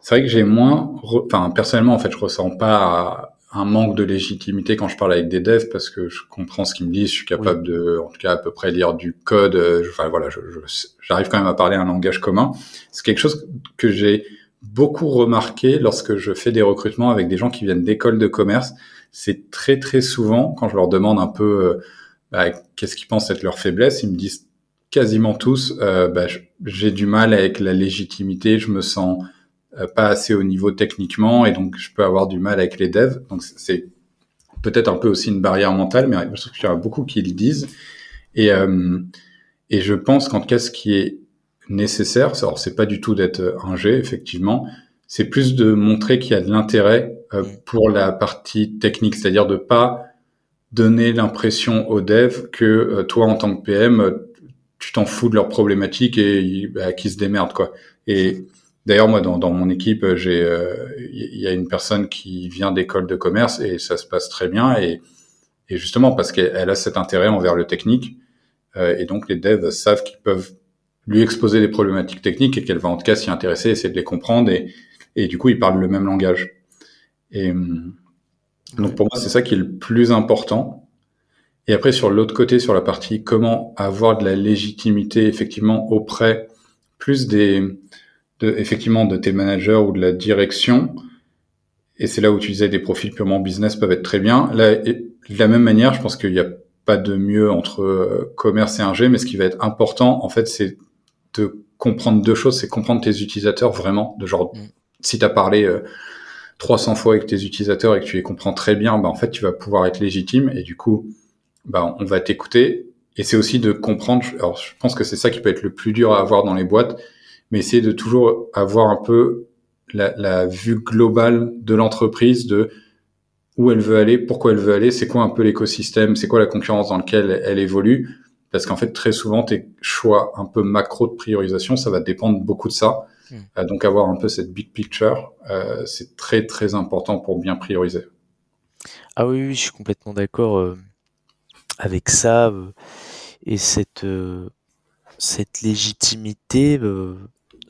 c'est vrai que j'ai moins, enfin, personnellement, en fait, je ressens pas un manque de légitimité quand je parle avec des devs parce que je comprends ce qu'ils me disent. Je suis capable de, en tout cas, à peu près lire du code. Euh, enfin, voilà, j'arrive quand même à parler un langage commun. C'est quelque chose que j'ai beaucoup remarqué lorsque je fais des recrutements avec des gens qui viennent d'écoles de commerce. C'est très très souvent quand je leur demande un peu euh, bah, qu'est-ce qu'ils pensent être leur faiblesse, ils me disent quasiment tous euh, bah, j'ai du mal avec la légitimité, je me sens pas assez au niveau techniquement et donc je peux avoir du mal avec les devs. Donc c'est peut-être un peu aussi une barrière mentale, mais je trouve qu'il y en a beaucoup qui le disent. Et, et je pense qu'en tout cas, ce qui est nécessaire. Alors c'est pas du tout d'être un G, effectivement. C'est plus de montrer qu'il y a de l'intérêt euh, pour la partie technique, c'est-à-dire de pas donner l'impression aux devs que euh, toi en tant que PM tu t'en fous de leurs problématiques et bah, qu'ils se démerdent quoi. Et d'ailleurs moi dans, mon équipe il y a une personne qui vient d'école de commerce et ça se passe très bien et, justement parce qu'elle a cet intérêt envers le technique euh, et donc les devs savent qu'ils peuvent lui exposer des problématiques techniques et qu'elle va en tout cas s'y intéresser, essayer de les comprendre et, et du coup ils parlent le même langage. Et hum, donc pour moi c'est ça qui est le plus important. Et après sur l'autre côté, sur la partie comment avoir de la légitimité effectivement auprès plus des de, effectivement de tes managers ou de la direction. Et c'est là où tu disais des profils purement business peuvent être très bien. Là, de la même manière, je pense qu'il n'y a pas de mieux entre euh, commerce et ingé, mais ce qui va être important, en fait, c'est de comprendre deux choses, c'est comprendre tes utilisateurs vraiment, de genre, mm. si tu as parlé 300 euh, fois avec tes utilisateurs et que tu les comprends très bien, bah, en fait, tu vas pouvoir être légitime et du coup, bah, on va t'écouter. Et c'est aussi de comprendre, alors je pense que c'est ça qui peut être le plus dur à avoir dans les boîtes, mais essayer de toujours avoir un peu la, la vue globale de l'entreprise, de où elle veut aller, pourquoi elle veut aller, c'est quoi un peu l'écosystème, c'est quoi la concurrence dans laquelle elle évolue, parce qu'en fait, très souvent, tes choix un peu macro de priorisation, ça va dépendre beaucoup de ça. Hmm. Euh, donc, avoir un peu cette big picture, euh, c'est très, très important pour bien prioriser. Ah oui, oui je suis complètement d'accord euh, avec ça. et cette, cette légitimité,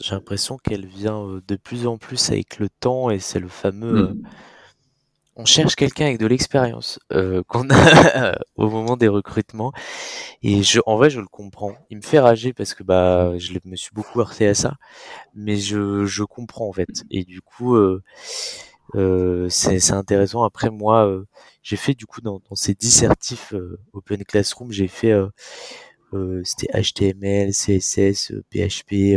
j'ai l'impression qu'elle vient euh, de plus en plus avec le temps et c'est le fameux. Mm. on cherche quelqu'un avec de l'expérience qu'on a au moment des recrutements et je, en vrai, je le comprends. Il me fait rager parce que bah, je me suis beaucoup heurté à ça, mais je, je comprends en fait. Et du coup, euh, c'est intéressant. Après, moi, euh, j'ai fait du coup dans, dans ces dissertifs euh, Open Classroom, j'ai fait c'était HTML, CSS, PHP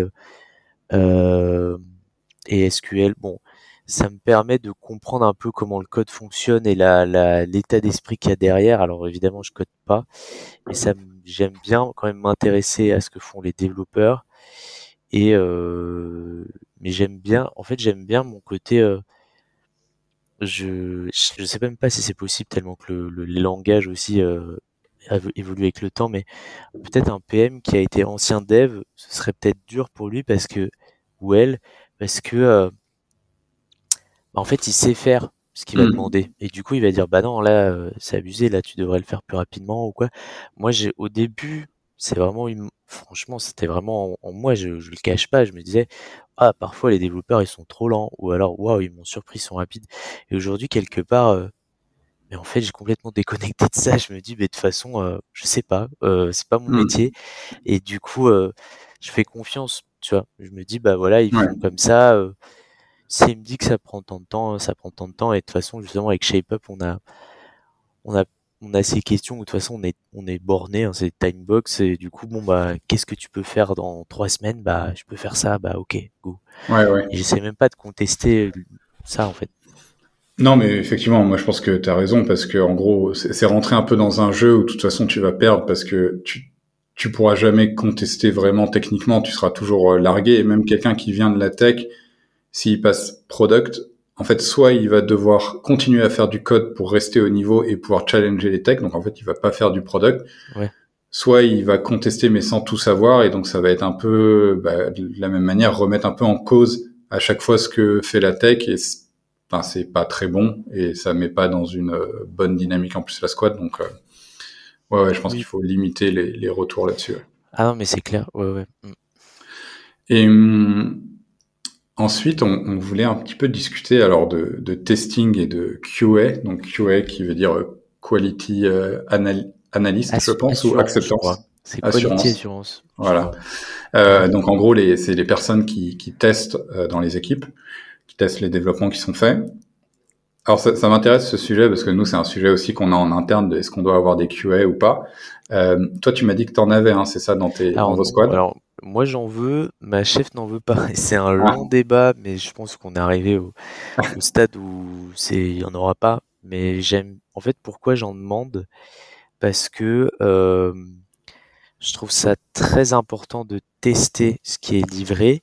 et SQL. Bon, ça me permet de comprendre un peu comment le code fonctionne et la l'état d'esprit qu'il y a derrière. Alors évidemment, je code pas, mais ça j'aime bien quand même m'intéresser à ce que font les développeurs et euh, mais j'aime bien en fait j'aime bien mon côté euh, je je sais même pas si c'est possible tellement que le, le langage aussi euh, a évolué avec le temps, mais peut-être un PM qui a été ancien dev, ce serait peut-être dur pour lui parce que ou elle, parce que euh, bah, en fait il sait faire ce qu'il va mmh. demander et du coup il va dire bah non là euh, c'est abusé là tu devrais le faire plus rapidement ou quoi. Moi j'ai au début c'est vraiment une... franchement c'était vraiment en, moi je, je le cache pas je me disais ah parfois les développeurs ils sont trop lents ou alors waouh ils m'ont surpris ils sont rapides et aujourd'hui quelque part euh, mais en fait j'ai complètement déconnecté de ça je me dis mais de toute façon euh, je sais pas euh, c'est pas mon mmh. métier et du coup euh, je fais confiance tu vois je me dis bah voilà ils font comme ça euh, s'il me dit que ça prend tant de temps ça prend tant de temps et de toute façon justement avec ShapeUp on a on a on a ces questions où de toute façon on est on est borné, hein, c'est timebox et du coup bon bah qu'est-ce que tu peux faire dans trois semaines? Bah je peux faire ça, bah ok, go. Ouais ouais. Et j'essaie même pas de contester ça en fait. Non mais effectivement, moi je pense que tu as raison parce que en gros c'est rentrer un peu dans un jeu où de toute façon tu vas perdre parce que tu tu pourras jamais contester vraiment techniquement, tu seras toujours euh, largué et même quelqu'un qui vient de la tech s'il passe product en fait, soit il va devoir continuer à faire du code pour rester au niveau et pouvoir challenger les techs, donc en fait, il va pas faire du product. Ouais. Soit il va contester mais sans tout savoir, et donc ça va être un peu, bah, de la même manière, remettre un peu en cause à chaque fois ce que fait la tech, et enfin, c'est pas très bon, et ça met pas dans une euh, bonne dynamique en plus la squad, donc euh, ouais, ouais, je pense qu'il faut limiter les, les retours là-dessus. Ah non, mais c'est clair, ouais, ouais. Mm. Et hum, Ensuite, on, on, voulait un petit peu discuter alors de, de, testing et de QA. Donc QA qui veut dire euh, quality euh, analyst, je pense, ou acceptance? C'est quality assurance. Voilà. Euh, donc en gros, c'est les personnes qui, qui testent euh, dans les équipes, qui testent les développements qui sont faits. Alors ça, ça m'intéresse ce sujet parce que nous, c'est un sujet aussi qu'on a en interne de est-ce qu'on doit avoir des QA ou pas. Euh, toi, tu m'as dit que tu en avais, hein, c'est ça, dans, tes, alors, dans vos squads? Alors, moi, j'en veux, ma chef n'en veut pas. C'est un long ah. débat, mais je pense qu'on est arrivé au, au stade où c'est, il y en aura pas. Mais j'aime, en fait, pourquoi j'en demande? Parce que euh, je trouve ça très important de tester ce qui est livré.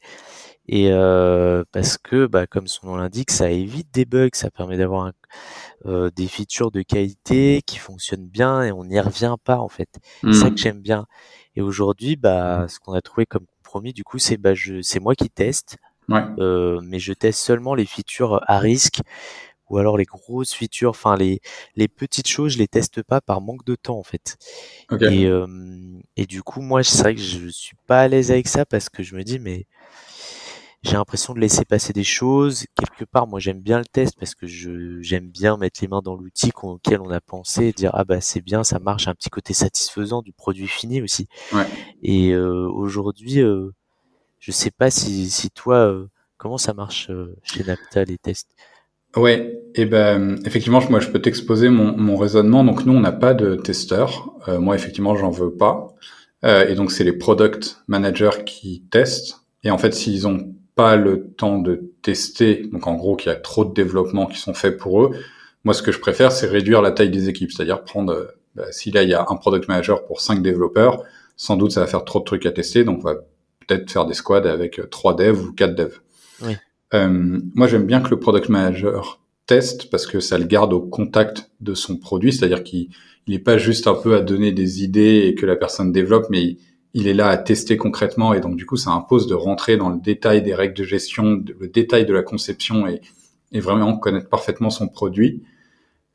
Et euh, parce que, bah, comme son nom l'indique, ça évite des bugs, ça permet d'avoir euh, des features de qualité qui fonctionnent bien et on n'y revient pas en fait. C'est ça mmh. que j'aime bien. Et aujourd'hui, bah, ce qu'on a trouvé comme compromis, du coup, c'est bah, je, c'est moi qui teste, ouais. euh, mais je teste seulement les features à risque ou alors les grosses features, enfin les les petites choses, je les teste pas par manque de temps en fait. Okay. Et euh, et du coup, moi, c'est vrai que je suis pas à l'aise avec ça parce que je me dis mais j'ai l'impression de laisser passer des choses. Quelque part, moi, j'aime bien le test parce que je j'aime bien mettre les mains dans l'outil auquel on a pensé, et dire ah bah c'est bien, ça marche, un petit côté satisfaisant du produit fini aussi. Ouais. Et euh, aujourd'hui, euh, je sais pas si si toi euh, comment ça marche euh, chez Napta les tests? Ouais, et ben effectivement, moi je peux t'exposer mon, mon raisonnement. Donc nous, on n'a pas de testeurs. Euh, moi, effectivement, j'en veux pas. et donc c'est les product managers qui testent. Et en fait, s'ils ont pas le temps de tester, donc en gros qu'il y a trop de développements qui sont faits pour eux, moi ce que je préfère c'est réduire la taille des équipes, c'est-à-dire prendre, euh, bah, si là il y a un product manager pour cinq développeurs, sans doute ça va faire trop de trucs à tester, donc on va peut-être faire des squads avec euh, trois devs ou quatre devs. Oui. Euh, moi j'aime bien que le product manager teste parce que ça le garde au contact de son produit, c'est-à-dire qu'il n'est pas juste un peu à donner des idées et que la personne développe, mais il, il est là à tester concrètement et donc du coup ça impose de rentrer dans le détail des règles de gestion, le détail de la conception et, vraiment connaître parfaitement son produit.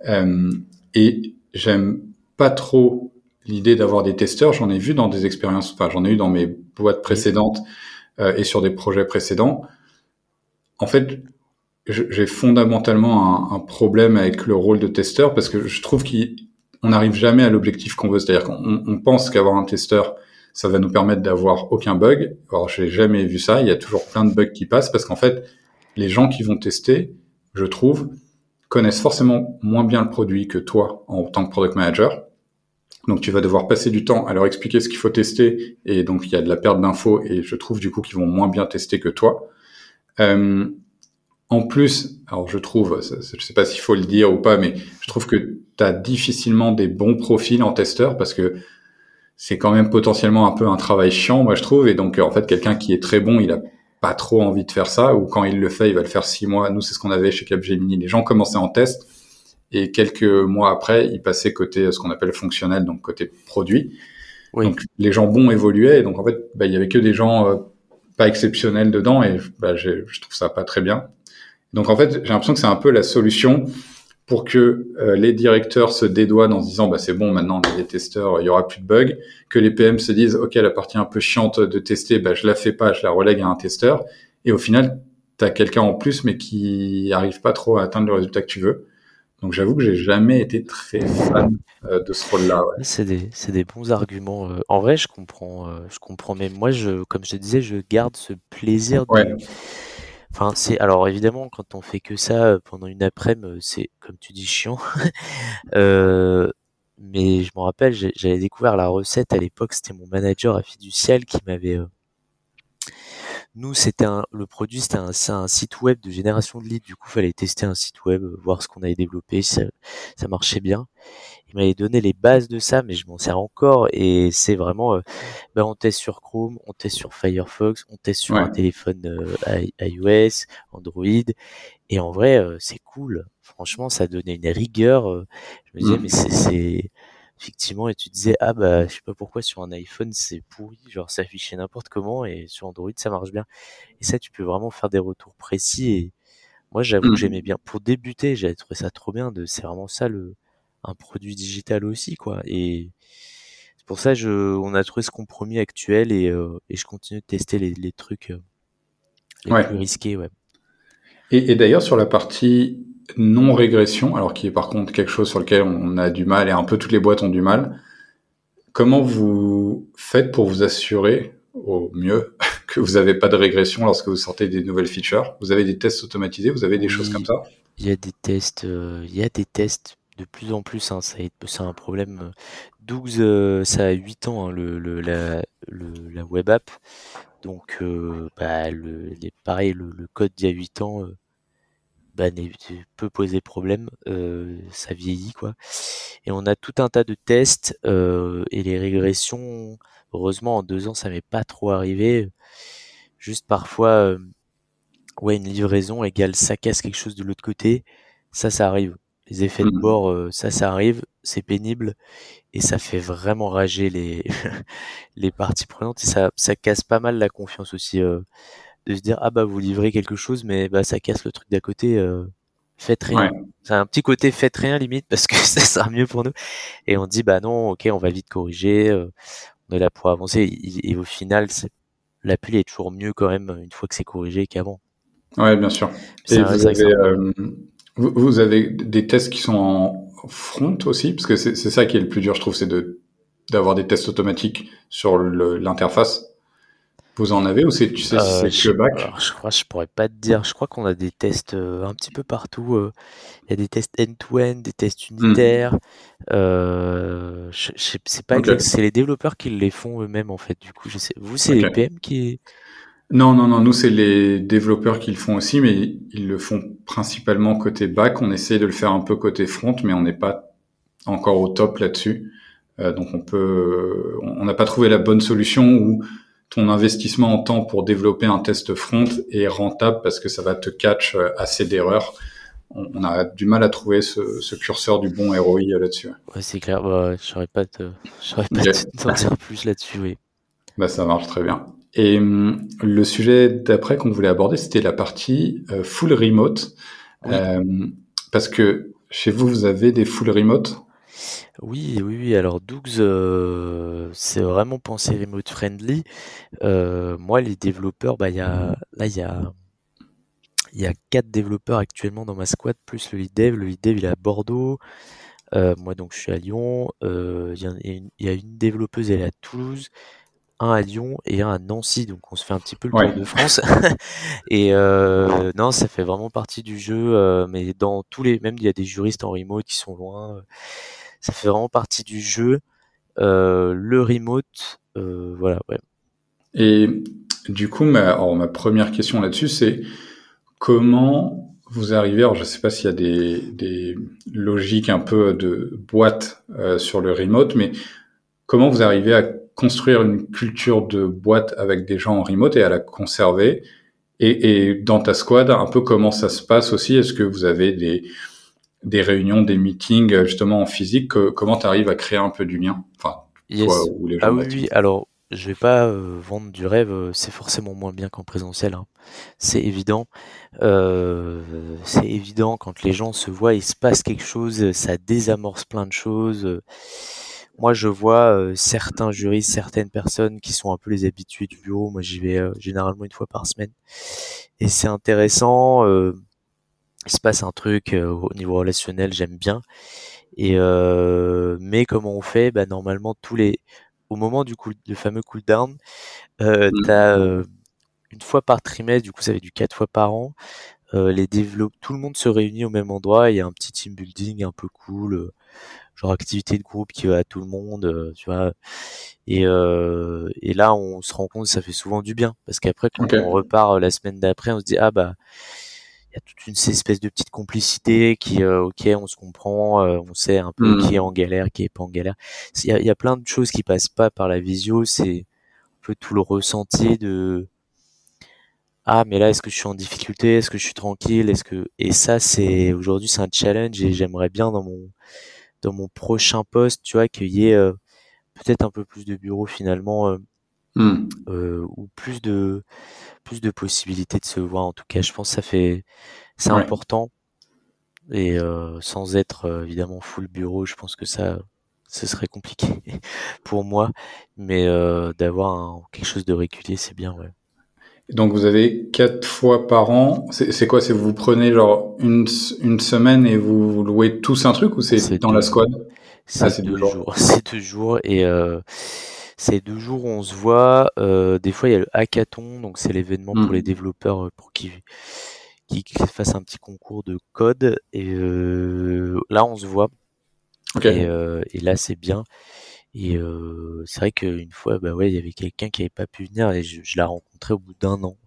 Euh, et j'aime pas trop l'idée d'avoir des testeurs, j'en ai vu dans des expériences, enfin j'en ai eu dans mes boîtes précédentes euh, et sur des projets précédents. En fait, j'ai fondamentalement un, problème avec le rôle de testeur parce que je trouve qu'on n'arrive jamais à l'objectif qu'on veut. C'est-à-dire qu'on on pense qu'avoir un testeur, ça va nous permettre d'avoir aucun bug. Alors, j'ai jamais vu ça. Il y a toujours plein de bugs qui passent parce qu'en fait, les gens qui vont tester, je trouve, connaissent forcément moins bien le produit que toi en tant que product manager. Donc tu vas devoir passer du temps à leur expliquer ce qu'il faut tester et donc il y a de la perte d'infos et je trouve du coup qu'ils vont moins bien tester que toi. Euh, en plus, alors je trouve, je sais pas s'il faut le dire ou pas, mais je trouve que tu as difficilement des bons profils en testeur parce que c'est quand même potentiellement un peu un travail chiant, moi je trouve, et donc en fait quelqu'un qui est très bon, il a pas trop envie de faire ça, ou quand il le fait, il va le faire six mois. Nous, c'est ce qu'on avait chez Capgemini. Les gens commençaient en test, et quelques mois après, ils passaient côté ce qu'on appelle fonctionnel, donc côté produit. Donc les gens bons évoluaient, et donc en fait, bah, il y avait que des gens euh, pas exceptionnels dedans, et bah, je trouve ça pas très bien. Donc en fait, j'ai l'impression que c'est un peu la solution pour que euh, les directeurs se dédouanent en se disant bah c'est bon maintenant on a des testeurs il y aura plus de bugs que les PM se disent ok la partie un peu chiante de tester bah je la fais pas je la relègue à un testeur. Et au final tu as quelqu'un en plus mais qui arrive pas trop à atteindre le résultat que tu veux. Donc j'avoue que j'ai jamais été très fan euh, de ce rôle là ouais. c'est des c'est des bons arguments euh, en vrai je comprends je comprends même moi je comme je te disais je garde ce plaisir de Enfin, c'est alors évidemment quand on fait que ça euh, pendant une après-midi, euh, c'est comme tu dis chiant. euh, mais je me rappelle, j'avais découvert la recette à l'époque. C'était mon manager à Fiducial qui m'avait. Euh, nous, c'était un, le produit, c'était un, un, site web de génération de leads. Du coup, fallait tester un site web, voir ce qu'on avait développé, ça, ça marchait bien il m'avait donné les bases de ça, mais je m'en sers encore et c'est vraiment, euh, ben on teste sur Chrome, on teste sur Firefox, on teste sur un téléphone euh, iOS, Android et en vrai euh, c'est cool. Franchement, ça donnait une rigueur. je me disais mmh. mais c'est effectivement et tu disais ah bah je sais pas pourquoi sur un iPhone c'est pourri, genre ça affichait n'importe comment et sur Android ça marche bien. Et ça tu peux vraiment faire des retours précis et moi j'avoue que mmh. j'aimais bien pour débuter, j'avais trouvé ça trop bien de c'est vraiment ça le un produit digital aussi, quoi. Et c'est pour ça je, on a trouvé ce compromis actuel et, euh, et je continue de tester les, les trucs euh, les plus risqués, ouais. Et, et d'ailleurs sur la partie non régression, alors qui est par contre quelque chose sur lequel on a du mal et un peu toutes les boîtes ont du mal. Comment vous faites pour vous assurer au mieux que vous n'avez pas de régression lorsque vous sortez des nouvelles features? Vous avez des tests automatisés? Vous avez des choses comme ça? Il y a des tests, euh, il y a des tests de plus en plus, hein, c'est un problème. 12, euh, ça a 8 ans, hein, le, la, web app. Donc, euh, bah, le, pareil, le, code d'il y a 8 ans euh, bah, peut poser problème. Euh, ça vieillit, quoi. Et on a tout un tas de tests euh, et les régressions. Heureusement, en deux ans, ça m'est pas trop arrivé. Juste parfois, euh, ouais, une livraison égale ça casse quelque chose de l'autre côté. Ça, ça arrive les effets de mmh. bord, euh, ça, ça arrive, c'est pénible et ça fait vraiment rager les les parties prenantes et ça ça casse pas mal la confiance aussi euh, de se dire ah bah vous livrez quelque chose mais bah ça casse le truc d'à côté. Euh, faites rien. C'est un petit côté faites rien limite parce que ça sera mieux pour nous. Et on dit bah non, ok, on va vite corriger, on est là pour avancer. Et, au final, l'appli est toujours mieux quand même une fois que c'est corrigé qu'avant. Ouais, bien sûr. Et vous avez, vous, avez des tests qui sont en front aussi, parce que c'est ça qui est le plus dur, je trouve, c'est de d'avoir des tests automatiques sur l'interface. Vous en avez ou c'est tu sais euh, c'est que back Je crois, je pourrais pas te dire. Je crois qu'on a des tests euh, un petit peu partout. Euh. Il y a des tests end-to-end, des tests hmm. unitaires. Euh, je, je c'est pas c'est les développeurs qui les font eux-mêmes en fait. Du coup, je sais. Vous, c'est les PM qui non, non, non, nous c'est les développeurs qui le font aussi, mais ils le font principalement côté back. On essaie de le faire un peu côté front, mais on n'est pas encore au top là-dessus. Euh, donc on peut, on n'a pas trouvé la bonne solution où ton investissement en temps pour développer un test front est rentable parce que ça va te catch euh, assez d'erreurs. On, a du mal à trouver ce, curseur du bon ROI là-dessus. Ouais, c'est clair. Bah, je saurais pas te, pas t'en dire plus là-dessus. Oui. Bah ça marche très bien. Et hum, le sujet d'après qu'on voulait aborder, c'était la partie euh, full remote. Euh, parce que chez vous, vous avez des full remote? Oui, oui, oui. Alors Dougs, euh, c'est vraiment pensé remote friendly. Euh, moi, les développeurs, bah, y a, là, il y a, il y a quatre développeurs actuellement dans ma squad, plus le lead dev. Le lead dev, il est à Bordeaux. Moi, donc, je suis à Lyon. Il y, y, a une développeuse, elle est à Toulouse un à Lyon et un à Nancy, donc on se fait un petit peu le tour de France. et euh, non, ça fait vraiment partie du jeu, euh, mais dans tous les, même il y a des juristes en remote qui sont loin, euh, ça fait vraiment partie du jeu. le remote, voilà, ouais. Et du coup, ma, ma première question là-dessus, c'est comment vous arrivez, alors je ne sais pas s'il y a des, des, logiques un peu de boîte sur le remote, mais comment vous arrivez à construire une culture de boîte avec des gens en remote et à la conserver. Et, et dans ta squad, un peu comment ça se passe aussi? Est-ce que vous avez des, des réunions, des meetings justement en physique? Comment tu arrives à créer un peu du lien? Enfin, toi ou les gens Ah oui, oui, alors je vais pas euh, vendre du rêve, euh, c'est forcément moins bien qu'en présentiel. Hein. C'est évident. Euh, c'est évident quand les gens se voient, il se passe quelque chose, ça désamorce plein de choses moi je vois euh, certains juristes, certaines personnes qui sont un peu les habitués du bureau. Moi j'y vais euh, généralement une fois par semaine et c'est intéressant. Euh, il se passe un truc au niveau relationnel, j'aime bien. Et mais comment on fait? Bah normalement tous les au moment du coup le fameux cooldown, euh, mmh. t'as une fois par trimestre, du coup ça fait du quatre fois par an. les développe, tout le monde se réunit au même endroit. Il y a un petit team building un peu cool genre activité de groupe qui va à tout le monde, euh, tu vois. Et, euh, et là, on se rend compte que ça fait souvent du bien, parce qu'après, quand on repart euh, la semaine d'après, on se dit ah bah il y a toute une espèce de petite complicité qui, ok, on se comprend, on sait un peu qui est en galère, qui est pas en galère. Il y a, y a, plein de choses qui passent pas par la visio, c'est un peu tout le ressenti de ah mais là est-ce que je suis en difficulté, est-ce que je suis tranquille, est-ce que et ça c'est aujourd'hui c'est un challenge et j'aimerais bien dans mon dans mon prochain poste, tu vois, qu'il y ait euh, peut-être un peu plus de bureaux finalement, euh, hmm. euh, ou plus de plus de possibilités de se voir. En tout cas, je pense que ça fait c'est important. Et sans être évidemment full bureau, je pense que ça ce serait compliqué pour moi, mais d'avoir quelque chose de régulier, c'est bien, ouais. Donc vous avez quatre fois par an. C'est quoi? C'est vous prenez genre une, une semaine et vous louez tous un truc ou c'est dans la squad? C'est ah, deux, jours. C'est deux jours et euh, c'est deux jours où on se voit. Euh, des fois il y a le hackathon, donc c'est l'événement pour les hmm. développeurs euh, pour qu'ils qui, fassent un petit concours de code et euh, là on se voit. Et, euh, et là c'est bien. Et euh, c'est vrai qu'une fois, bah ouais, il y avait quelqu'un qui avait pas pu venir et je, je l'ai rencontré au bout d'un an.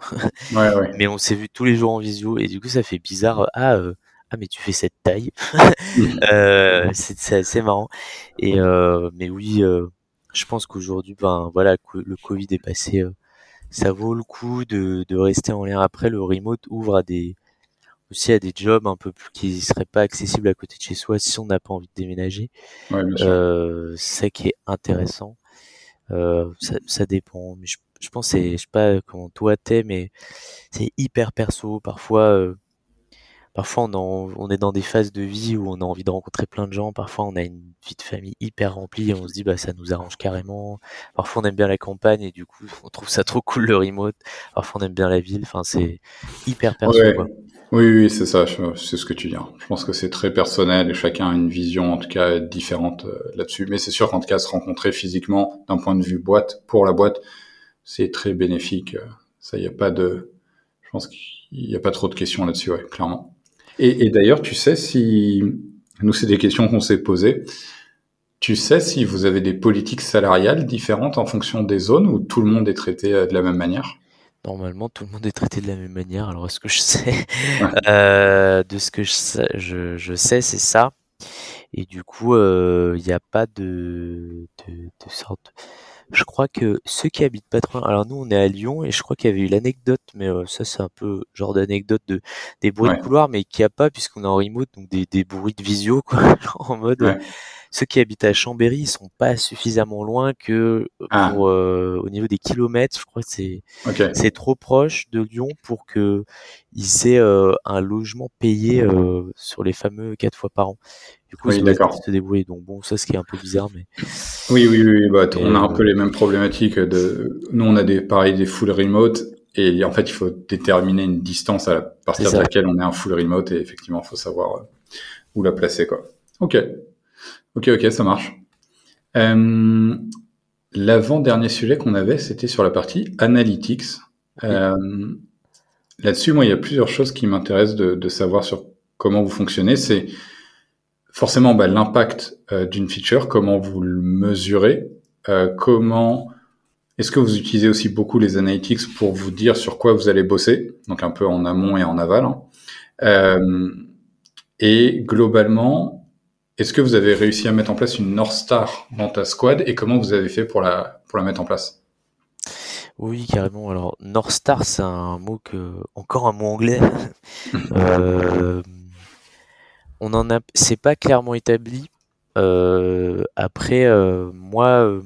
ouais, ouais. Mais on s'est vu tous les jours en visio et du coup ça fait bizarre. Ah, euh, ah mais tu fais cette taille? euh, c'est assez marrant. Et euh, mais oui, euh, je pense qu'aujourd'hui, ben voilà, le Covid est passé. Ça vaut le coup de, de rester en lien. Après, le remote ouvre à des aussi à des jobs un peu plus qui seraient pas accessibles à côté de chez soi si on n'a pas envie de déménager. Ouais, euh, c'est ça qui est intéressant. Euh, ça, ça, dépend. Mais je, je pense c'est je sais pas comment toi t'es, mais c'est hyper perso. Parfois, euh, parfois on, on est dans des phases de vie où on a envie de rencontrer plein de gens. Parfois on a une vie de famille hyper remplie et on se dit bah ça nous arrange carrément. Parfois on aime bien la campagne et du coup on trouve ça trop cool le remote. Parfois on aime bien la ville. Enfin c'est hyper perso. Quoi. Oui, oui, c'est ça, c'est ce que tu dis. Je pense que c'est très personnel et chacun a une vision en tout cas différente euh, là-dessus. Mais c'est sûr qu'en tout cas, se rencontrer physiquement d'un point de vue boîte, pour la boîte, c'est très bénéfique. Ça, il a pas de... Je pense qu'il n'y a pas trop de questions là-dessus, clairement. Et, d'ailleurs, tu sais si... Nous, c'est des questions qu'on s'est posées. Tu sais si vous avez des politiques salariales différentes en fonction des zones ou tout le monde est traité euh, de la même manière? Normalement, tout le monde est traité de la même manière. Alors, est-ce que je sais? Euh, De ce que je sais, je, je sais, c'est ça. Et du coup, euh, il n'y a pas de, de, de, sorte. Je crois que ceux qui habitent pas trop. Alors nous, on est à Lyon et je crois qu'il y avait eu l'anecdote, mais euh, ça, c'est un peu genre d'anecdote de des bruits de couloir, mais qu'il n'y a pas puisqu'on est en remote, donc des, des bruits de visio, quoi, en mode ceux qui habitent à Chambéry, ils sont pas suffisamment loin que ah. pour au niveau des kilomètres, je crois que c'est c'est trop proche de Lyon pour que ils aient un logement payé sur les fameux quatre fois par an. Du coup, oui, d'accord. se débrouiller. Donc bon, ça, ce qui est un peu bizarre, mais. Oui, oui, oui. Bah, on a un peu les mêmes problématiques. De, nous, on a des, pareil, des full remote, et en fait, il faut déterminer une distance à partir de laquelle on est un full remote, et effectivement, il faut savoir euh, où la placer, quoi. Ok, ok, ok, ça marche. Euh, L'avant-dernier sujet qu'on avait, c'était sur la partie analytics. Euh, Là-dessus, moi, il y a plusieurs choses qui m'intéressent de, de savoir sur comment vous fonctionnez. C'est forcément bah, l'impact euh, d'une feature, comment vous le mesurez, comment est-ce que vous utilisez aussi beaucoup les analytics pour vous dire sur quoi vous allez bosser, donc un peu en amont et en aval. Hein. Et globalement, est-ce que vous avez réussi à mettre en place une North Star dans ta squad et comment vous avez fait pour la pour la mettre en place? Oui, carrément. Alors North Star, c'est un mot que encore un mot anglais. euh, on en a, c'est pas clairement établi. Euh, après, euh, moi,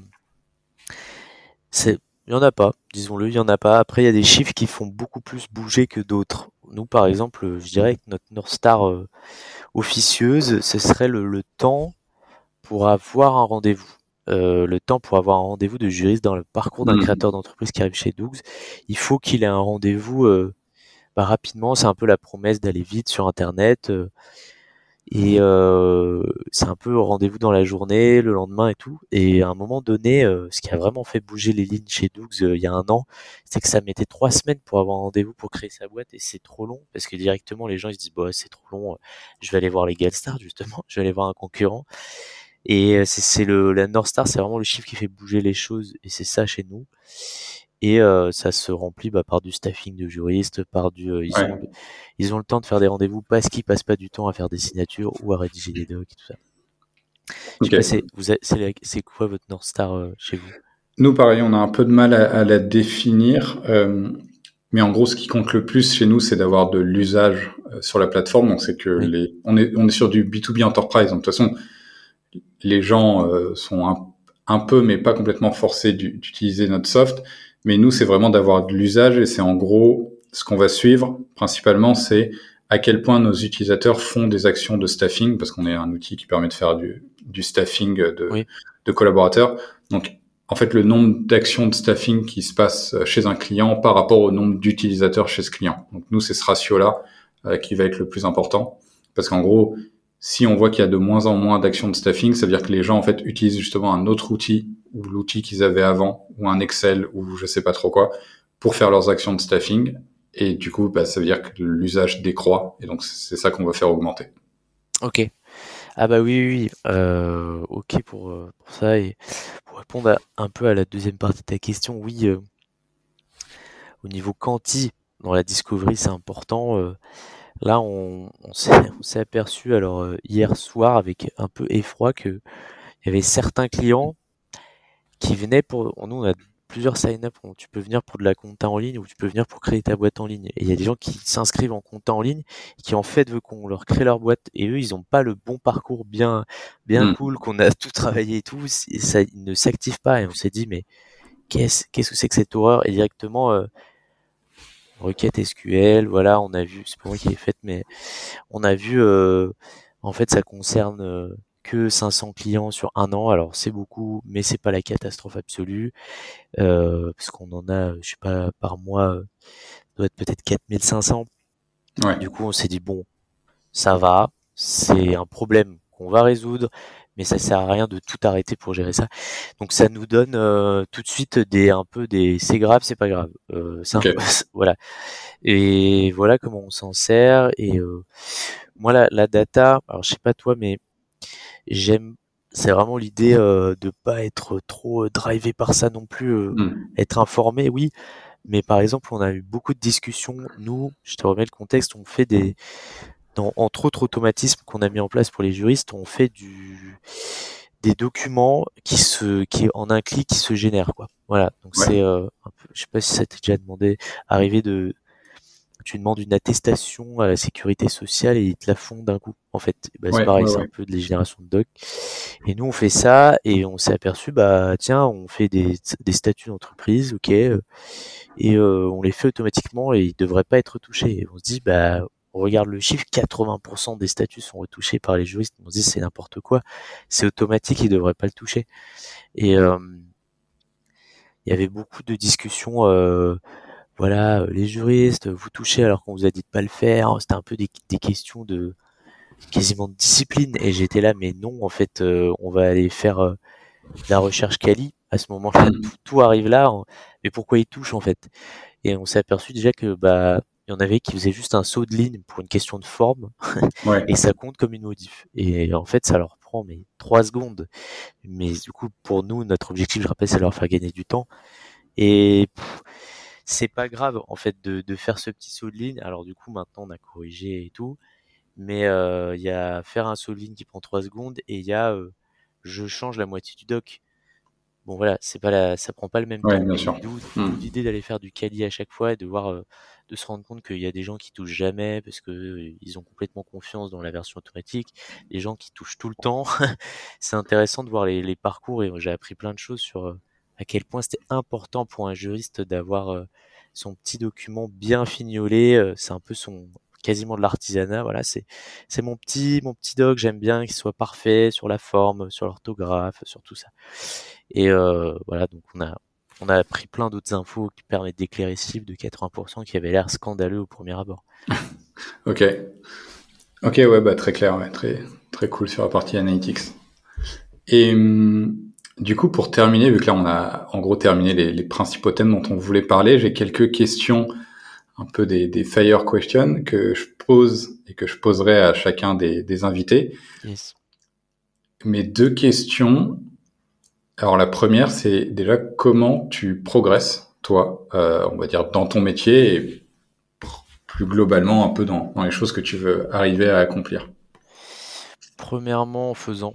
c'est, il y en a pas, disons-le, il y en a pas. Après, il y a des chiffres qui font beaucoup plus bouger que d'autres. Nous, par exemple, je dirais que notre North Star officieuse, ce serait le, temps pour avoir un rendez-vous. le temps pour avoir un rendez-vous de juriste dans le parcours d'un mmh. créateur d'entreprise qui arrive chez Dougs, il faut qu'il ait un rendez-vous bah, rapidement. C'est un peu la promesse d'aller vite sur Internet. Et euh, c'est un peu rendez-vous dans la journée, le lendemain et tout. Et à un moment donné, euh, ce qui a vraiment fait bouger les lignes chez Dougs euh, il y a un an, c'est que ça mettait trois semaines pour avoir un rendez-vous pour créer sa boîte et c'est trop long parce que directement les gens ils se disent bah c'est trop long, je vais aller voir les Galstar justement, je vais aller voir un concurrent. Et c'est le la North Star, c'est vraiment le chiffre qui fait bouger les choses et c'est ça chez nous et euh, ça se remplit bah, par du staffing de juristes, par du euh, ils, ont, ils ont le temps de faire des rendez-vous parce qu'ils passent pas du temps à faire des signatures ou à rédiger des docs et tout ça. c'est quoi votre North Star euh, chez vous? Nous, pareil, on a un peu de mal à, la définir, mais en gros, ce qui compte le plus chez nous, c'est d'avoir de l'usage sur la plateforme. Donc, c'est que les, on est, on est sur du B2B enterprise. Donc, de toute façon, les gens sont un, un, peu, mais pas complètement forcés d'utiliser notre soft. Mais nous, c'est vraiment d'avoir de l'usage et c'est en gros ce qu'on va suivre principalement, c'est à quel point nos utilisateurs font des actions de staffing, parce qu'on est un outil qui permet de faire du, du staffing de, de, collaborateurs. Donc, en fait, le nombre d'actions de staffing qui se passe chez un client par rapport au nombre d'utilisateurs chez ce client. Donc, nous, c'est ce ratio-là euh, qui va être le plus important, parce qu'en gros, si on voit qu'il y a de moins en moins d'actions de staffing, ça veut dire que les gens en fait utilisent justement un autre outil ou l'outil qu'ils avaient avant ou un Excel ou je sais pas trop quoi pour faire leurs actions de staffing et du coup bah, ça veut dire que l'usage décroît et donc c'est ça qu'on va faire augmenter. Ok. Ah bah oui oui, euh, ok pour, euh, pour ça et pour répondre un peu à la deuxième partie de ta question, oui euh, au niveau quanti dans la discovery c'est important Là, on, s'est aperçu alors euh, hier soir avec un peu effroi que il y avait certains clients qui venaient pour. Nous, on a plusieurs sign-up. Tu peux venir pour de la compta en ligne ou tu peux venir pour créer ta boîte en ligne. Et il y a des gens qui s'inscrivent en compta en ligne qui en fait veulent qu'on leur crée leur boîte et eux ils n'ont pas le bon parcours bien bien hmm. cool qu'on a tout travaillé et tout et ça ils ne s'active pas et on s'est dit mais qu'est-ce qu'est-ce que c'est que cette horreur? Et directement euh, requête SQL, voilà, on a vu, c'est pas moi qui l'ai faite, mais on a vu, euh, en fait, ça concerne euh, que 500 clients sur un an. Alors c'est beaucoup, mais c'est pas la catastrophe absolue, euh, parce qu'on en a, je sais pas, par mois, doit être peut-être 4500. Ouais. Du coup, on s'est dit bon, ça va, c'est un problème qu'on va résoudre, mais ça sert à rien de tout arrêter pour gérer ça. Donc ça nous donne euh, tout de suite des un peu des c'est grave, c'est pas grave. Euh, voilà. Et voilà comment on s'en sert. Et euh, moi la, la, data, alors je sais pas toi, mais j'aime c'est vraiment l'idée de pas être trop drivé par ça non plus, hmm. être informé, oui. Mais par exemple, on a eu beaucoup de discussions. Nous, je te remets le contexte, on fait des entre autres automatismes qu'on a mis en place pour les juristes, on fait du des documents qui se qui en un clic qui se génèrent quoi. Voilà. Donc c'est euh, je sais pas si ça t'est déjà demandé arrivé de tu demandes une attestation à la sécurité sociale et ils te la font d'un coup. En fait, bah, c'est pareil, c'est un peu de la génération de doc. Et nous, on fait ça et on s'est aperçu, bah tiens, on fait des, des statuts d'entreprise, ok, euh, et euh, on les fait automatiquement et ils devraient pas être touchés. Et on se dit, bah on regarde le chiffre, 80% des statuts sont retouchés par les juristes. On se dit c'est n'importe quoi, c'est automatique, ils devraient pas le toucher. Et euh, il y avait beaucoup de discussions. Euh, voilà, les juristes, vous touchez alors qu'on vous a dit de pas le faire. C'était un peu des, questions de quasiment de discipline. Et j'étais là, mais non, en fait, euh, on va aller faire la recherche quali. À ce moment-là, tout, arrive là. Mais pourquoi ils touchent en fait? Et on s'est aperçu déjà que bah il y en avait qui faisaient juste un saut de ligne pour une question de forme et ça compte comme une modif. Et en fait, ça leur prend mais trois secondes. Mais du coup, pour nous, notre objectif, je rappelle, c'est leur faire gagner du temps. Et c'est pas grave en fait de, de, faire ce petit saut de ligne. Alors du coup maintenant on a corrigé et tout, mais euh, il y a faire un saut de ligne qui prend 3 secondes et il y a euh, je change la moitié du doc. Bon voilà, c'est pas la, ça prend pas le même temps. D'où hmm. l'idée d'aller faire du quali à chaque fois et de voir, euh, de se rendre compte qu'il y a des gens qui touchent jamais parce que ils ont complètement confiance dans la version automatique, des gens qui touchent tout le temps. c'est intéressant de voir les, les parcours et j'ai appris plein de choses sur à quel point c'était important pour un juriste d'avoir euh, son petit document bien fignolé. Euh, c'est un peu son quasiment de l'artisanat. Voilà, c'est c'est mon petit mon petit doc. J'aime bien qu'il soit parfait sur la forme, sur l'orthographe, sur tout ça. Et euh, voilà, donc on a on a appris plein d'autres infos qui permettent d'éclairer ce de 80% qui avait l'air scandaleux au premier abord. ok. Ok, ouais, bah très clair, très très cool sur la partie analytics. Et hum, du coup, pour terminer, vu que là on a en gros terminé les principaux thèmes dont on voulait parler, j'ai quelques questions, un peu des, des, fire questions que je pose et que je poserai à chacun des, des invités. Yes. Mes deux questions. Alors la première, c'est déjà comment tu progresses, toi, euh, on va dire, dans ton métier et plus globalement un peu dans, dans les choses que tu veux arriver à accomplir? Premièrement, en faisant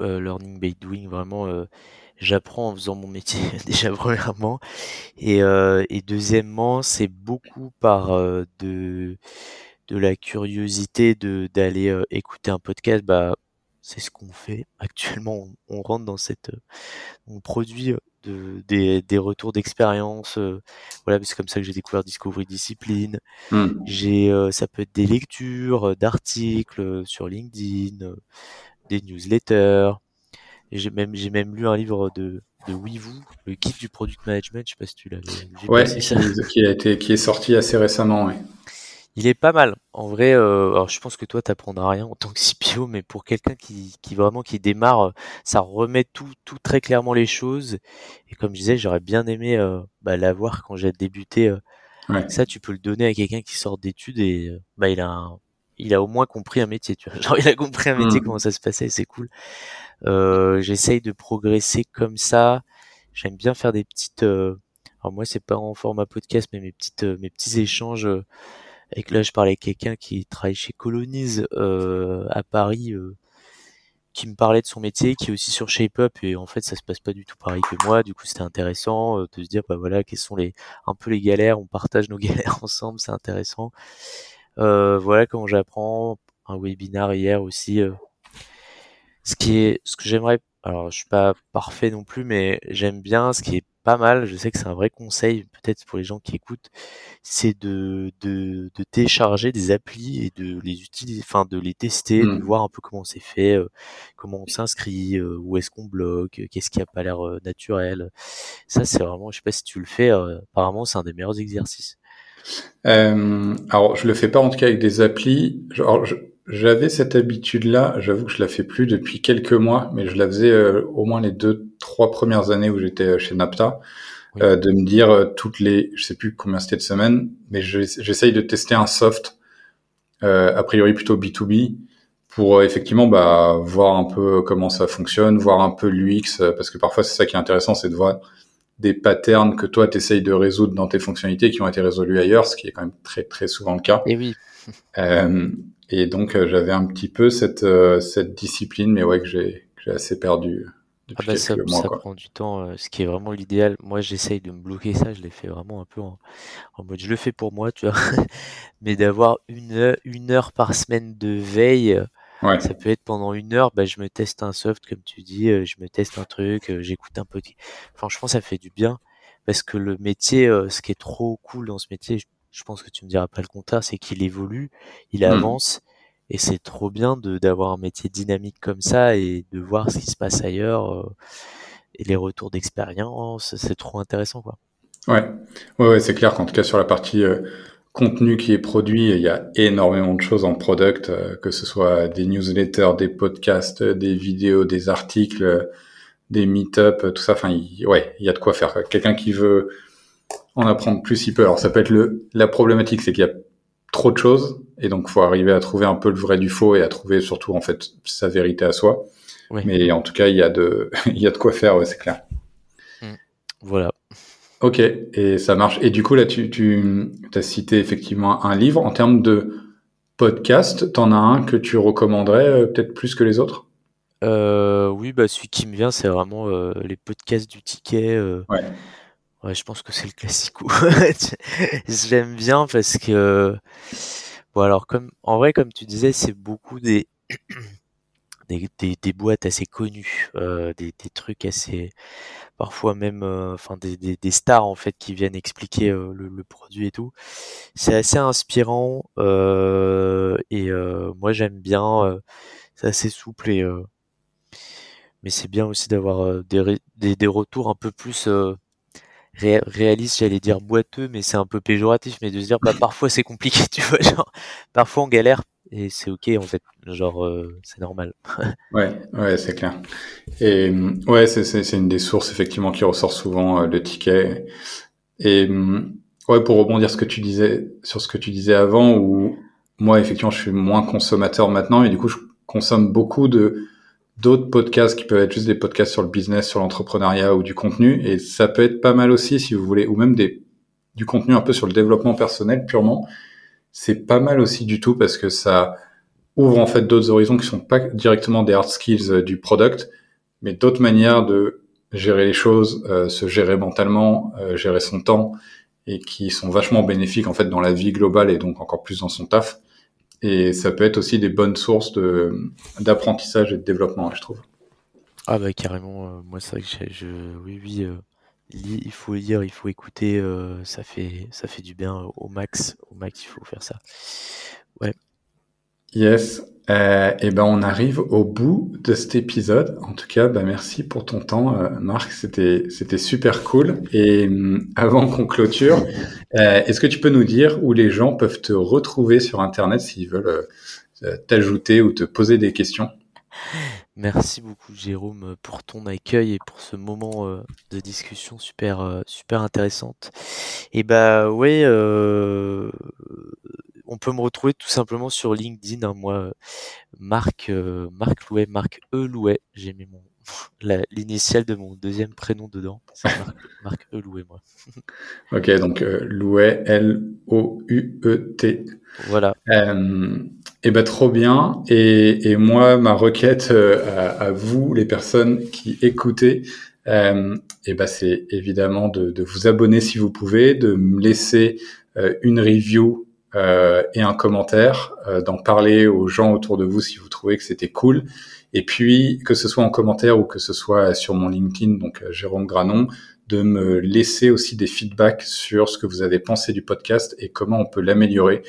euh, learning by doing, vraiment, euh, j'apprends en faisant mon métier déjà premièrement, et, euh, et deuxièmement, c'est beaucoup par de de la curiosité de d'aller écouter un podcast. Bah, c'est ce qu'on fait actuellement. On, rentre dans cette, on produit de, des, des retours d'expérience. voilà, c'est comme ça que j'ai découvert Discovery Discipline. Hmm. J'ai, ça peut être des lectures d'articles sur LinkedIn des newsletters. J'ai même, j'ai même lu un livre de, de Weevoo, le guide du product management. Je sais pas si tu l'as. Ouais, qui, a été, qui est sorti assez récemment, ouais. Il est pas mal. En vrai, euh, alors je pense que toi, t'apprendras rien en tant que CPO, mais pour quelqu'un qui, qui vraiment qui démarre, ça remet tout, tout très clairement les choses. Et comme je disais, j'aurais bien aimé euh, bah, l'avoir quand j'ai débuté. Euh. Ouais. Ça, tu peux le donner à quelqu'un qui sort d'études et euh, bah, il a un, il a au moins compris un métier, tu vois. Genre, il a compris un métier, mm. comment ça se passait, c'est cool. Euh, J'essaye de progresser comme ça. J'aime bien faire des petites. Euh... Alors moi, c'est pas en format podcast, mais mes petites, euh, mes petits échanges. Euh, avec là, je parlais avec quelqu'un qui travaille chez Colonize euh, à Paris, qui me parlait de son métier, qui est aussi sur ShapeUp, et en fait, ça se passe pas du tout pareil que moi. Du coup, c'était intéressant de se dire, bah voilà, quelles sont les un peu les galères. On partage nos galères ensemble, c'est intéressant. Euh, voilà comment j'apprends un webinar hier aussi. Euh. Ce qui est, ce que j'aimerais, alors je suis pas parfait non plus, mais j'aime bien ce qui est pas mal. Je sais que c'est un vrai conseil, peut-être pour les gens qui écoutent, c'est de, de, de, télécharger des applis et de les utiliser, enfin de les tester, de mmh. voir un peu comment c'est fait, euh, comment on s'inscrit, où est-ce qu'on bloque, qu'est-ce qui a pas l'air naturel. Ça, c'est vraiment, je sais pas si tu le fais. apparemment, c'est un des meilleurs exercices. Euh, alors, je le fais pas en tout cas avec des applis. J'avais cette habitude-là. J'avoue que je la fais plus depuis quelques mois, mais je la faisais euh, au moins les deux, trois premières années où j'étais euh, chez Napta, euh, de me dire euh, toutes les, je sais plus combien c'était de semaines, mais j'essaye de tester un soft, a priori plutôt B2B, pour effectivement bah, voir un peu comment ça fonctionne, voir un peu l'UX, parce que parfois c'est ça qui est intéressant, c'est de voir des patterns que toi tu essayes de résoudre dans tes fonctionnalités qui ont été résolus ailleurs, ce qui est quand même très très souvent le cas. Et oui. Euh, et donc euh, j'avais un petit peu cette euh, cette discipline, mais ouais que j'ai j'ai assez perdu ah bah ça, ça prend du temps, ce qui est vraiment l'idéal. Moi, j'essaye de me bloquer ça, je l'ai fait vraiment un peu en, mode je le fais pour moi, tu vois. Mais d'avoir une une heure par semaine de veille, ça peut être pendant une heure, bah, je me teste un soft, comme tu dis, je me teste un truc, j'écoute un petit. Franchement, ça fait du bien parce que le métier, ce qui est trop cool dans ce métier, je, pense que tu me diras pas le contraire, c'est qu'il évolue, il mmh. avance et c'est trop bien de d'avoir un métier dynamique comme ça et de voir ce qui se passe ailleurs euh, et les retours d'expérience c'est trop intéressant quoi ouais ouais, ouais c'est clair qu'en tout cas sur la partie euh, contenu qui est produit il y a énormément de choses en product euh, que ce soit des newsletters des podcasts des vidéos des articles des meet-up tout ça enfin ouais il y a de quoi faire quelqu'un qui veut en apprendre plus il peut alors ça peut être le la problématique c'est qu'il y a trop de choses et donc faut arriver à trouver un peu le vrai du faux et à trouver surtout en fait sa vérité à soi. Mais en tout cas, il y a de il y a de quoi faire, c'est clair. Voilà. Ok, et ça marche. Et du coup, là, tu, tu as cité effectivement un livre. En termes de podcast, t'en as un que tu recommanderais euh, peut-être plus que les autres? Euh, Oui, bah, celui qui me vient, c'est vraiment euh, les podcasts du ticket. ouais. Ouais, je pense que c'est le classico. J'aime bien parce que, bon alors comme, en vrai, comme tu disais, c'est beaucoup des, des, des, boîtes assez connues, des, des trucs assez, parfois même, euh, enfin des, des, des, stars en fait qui viennent expliquer euh, le, produit et tout. C'est assez inspirant et moi j'aime bien. c'est assez souple et mais c'est bien aussi d'avoir des, des, des, retours un peu plus réaliste, j'allais dire boiteux, mais c'est un peu péjoratif, mais de se dire bah parfois c'est compliqué, tu vois, genre parfois on galère et c'est ok en fait, genre euh, c'est normal. ouais, ouais, c'est clair. Et ouais, c'est une des sources effectivement qui ressort souvent euh, le ticket. Et ouais, pour rebondir ce que tu disais sur ce que tu disais avant, où moi effectivement je suis moins consommateur maintenant et du coup je consomme beaucoup de d'autres podcasts qui peuvent être juste des podcasts sur le business, sur l'entrepreneuriat ou du contenu. Et ça peut être pas mal aussi, si vous voulez, ou même des, du contenu un peu sur le développement personnel purement. C'est pas mal aussi du tout parce que ça ouvre en fait d'autres horizons qui sont pas directement des hard skills euh, du product, mais d'autres manières de gérer les choses, euh, se gérer mentalement, euh, gérer son temps et qui sont vachement bénéfiques en fait dans la vie globale et donc encore plus dans son taf. Et ça peut être aussi des bonnes sources de, d'apprentissage et de développement, je trouve. Ah bah carrément, moi c'est vrai que je, oui oui, il faut lire, il faut écouter, euh, ça fait ça fait du bien au max, au max il faut faire ça. Ouais. Yes. Euh, et ben on arrive au bout de cet épisode. En tout cas, bah merci pour ton temps, euh, Marc. C'était super cool. Et euh, avant qu'on clôture, euh, est-ce que tu peux nous dire où les gens peuvent te retrouver sur Internet s'ils veulent t'ajouter ou te poser des questions? Merci beaucoup Jérôme pour ton accueil et pour ce moment de discussion super super intéressante. Et bah ouais, on peut me retrouver tout simplement sur LinkedIn. Hein, moi, Marc, euh, Marc Louet, Marc E Louet. J'ai mis mon l'initiale de mon deuxième prénom dedans. C'est Marc, E Louet, moi. ok, donc euh, Louet, L O U E T. Voilà. Euh, eh ben trop bien. Et, moi, ma requête euh, à, vous, les personnes qui écoutez, euh, eh ben c'est évidemment de, vous abonner si vous pouvez, de me laisser une review euh, et un commentaire, euh, d'en parler aux gens autour de vous si vous trouvez que c'était cool. Et puis, que ce soit en commentaire ou que ce soit sur mon LinkedIn, donc euh, Jérôme Granon, de me laisser aussi des feedbacks sur ce que vous avez pensé du podcast et comment on peut l'améliorer.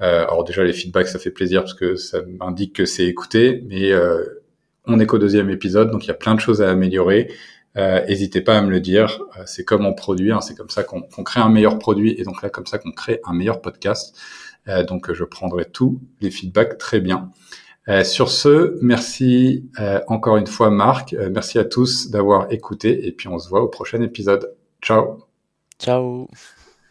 Euh, alors déjà, les feedbacks, ça fait plaisir parce que ça m'indique que c'est écouté, mais euh, on est qu'au deuxième épisode, donc il y a plein de choses à améliorer. N'hésitez pas à me le dire. c'est comme on produit, hein, c'est comme ça qu'on crée un meilleur produit et donc là comme ça qu'on crée un meilleur podcast. Euh, donc je prendrai tous les feedbacks très bien. Euh, sur ce, merci euh, encore une fois Marc, merci à tous d'avoir écouté et puis on se voit au prochain épisode. Ciao. Ciao.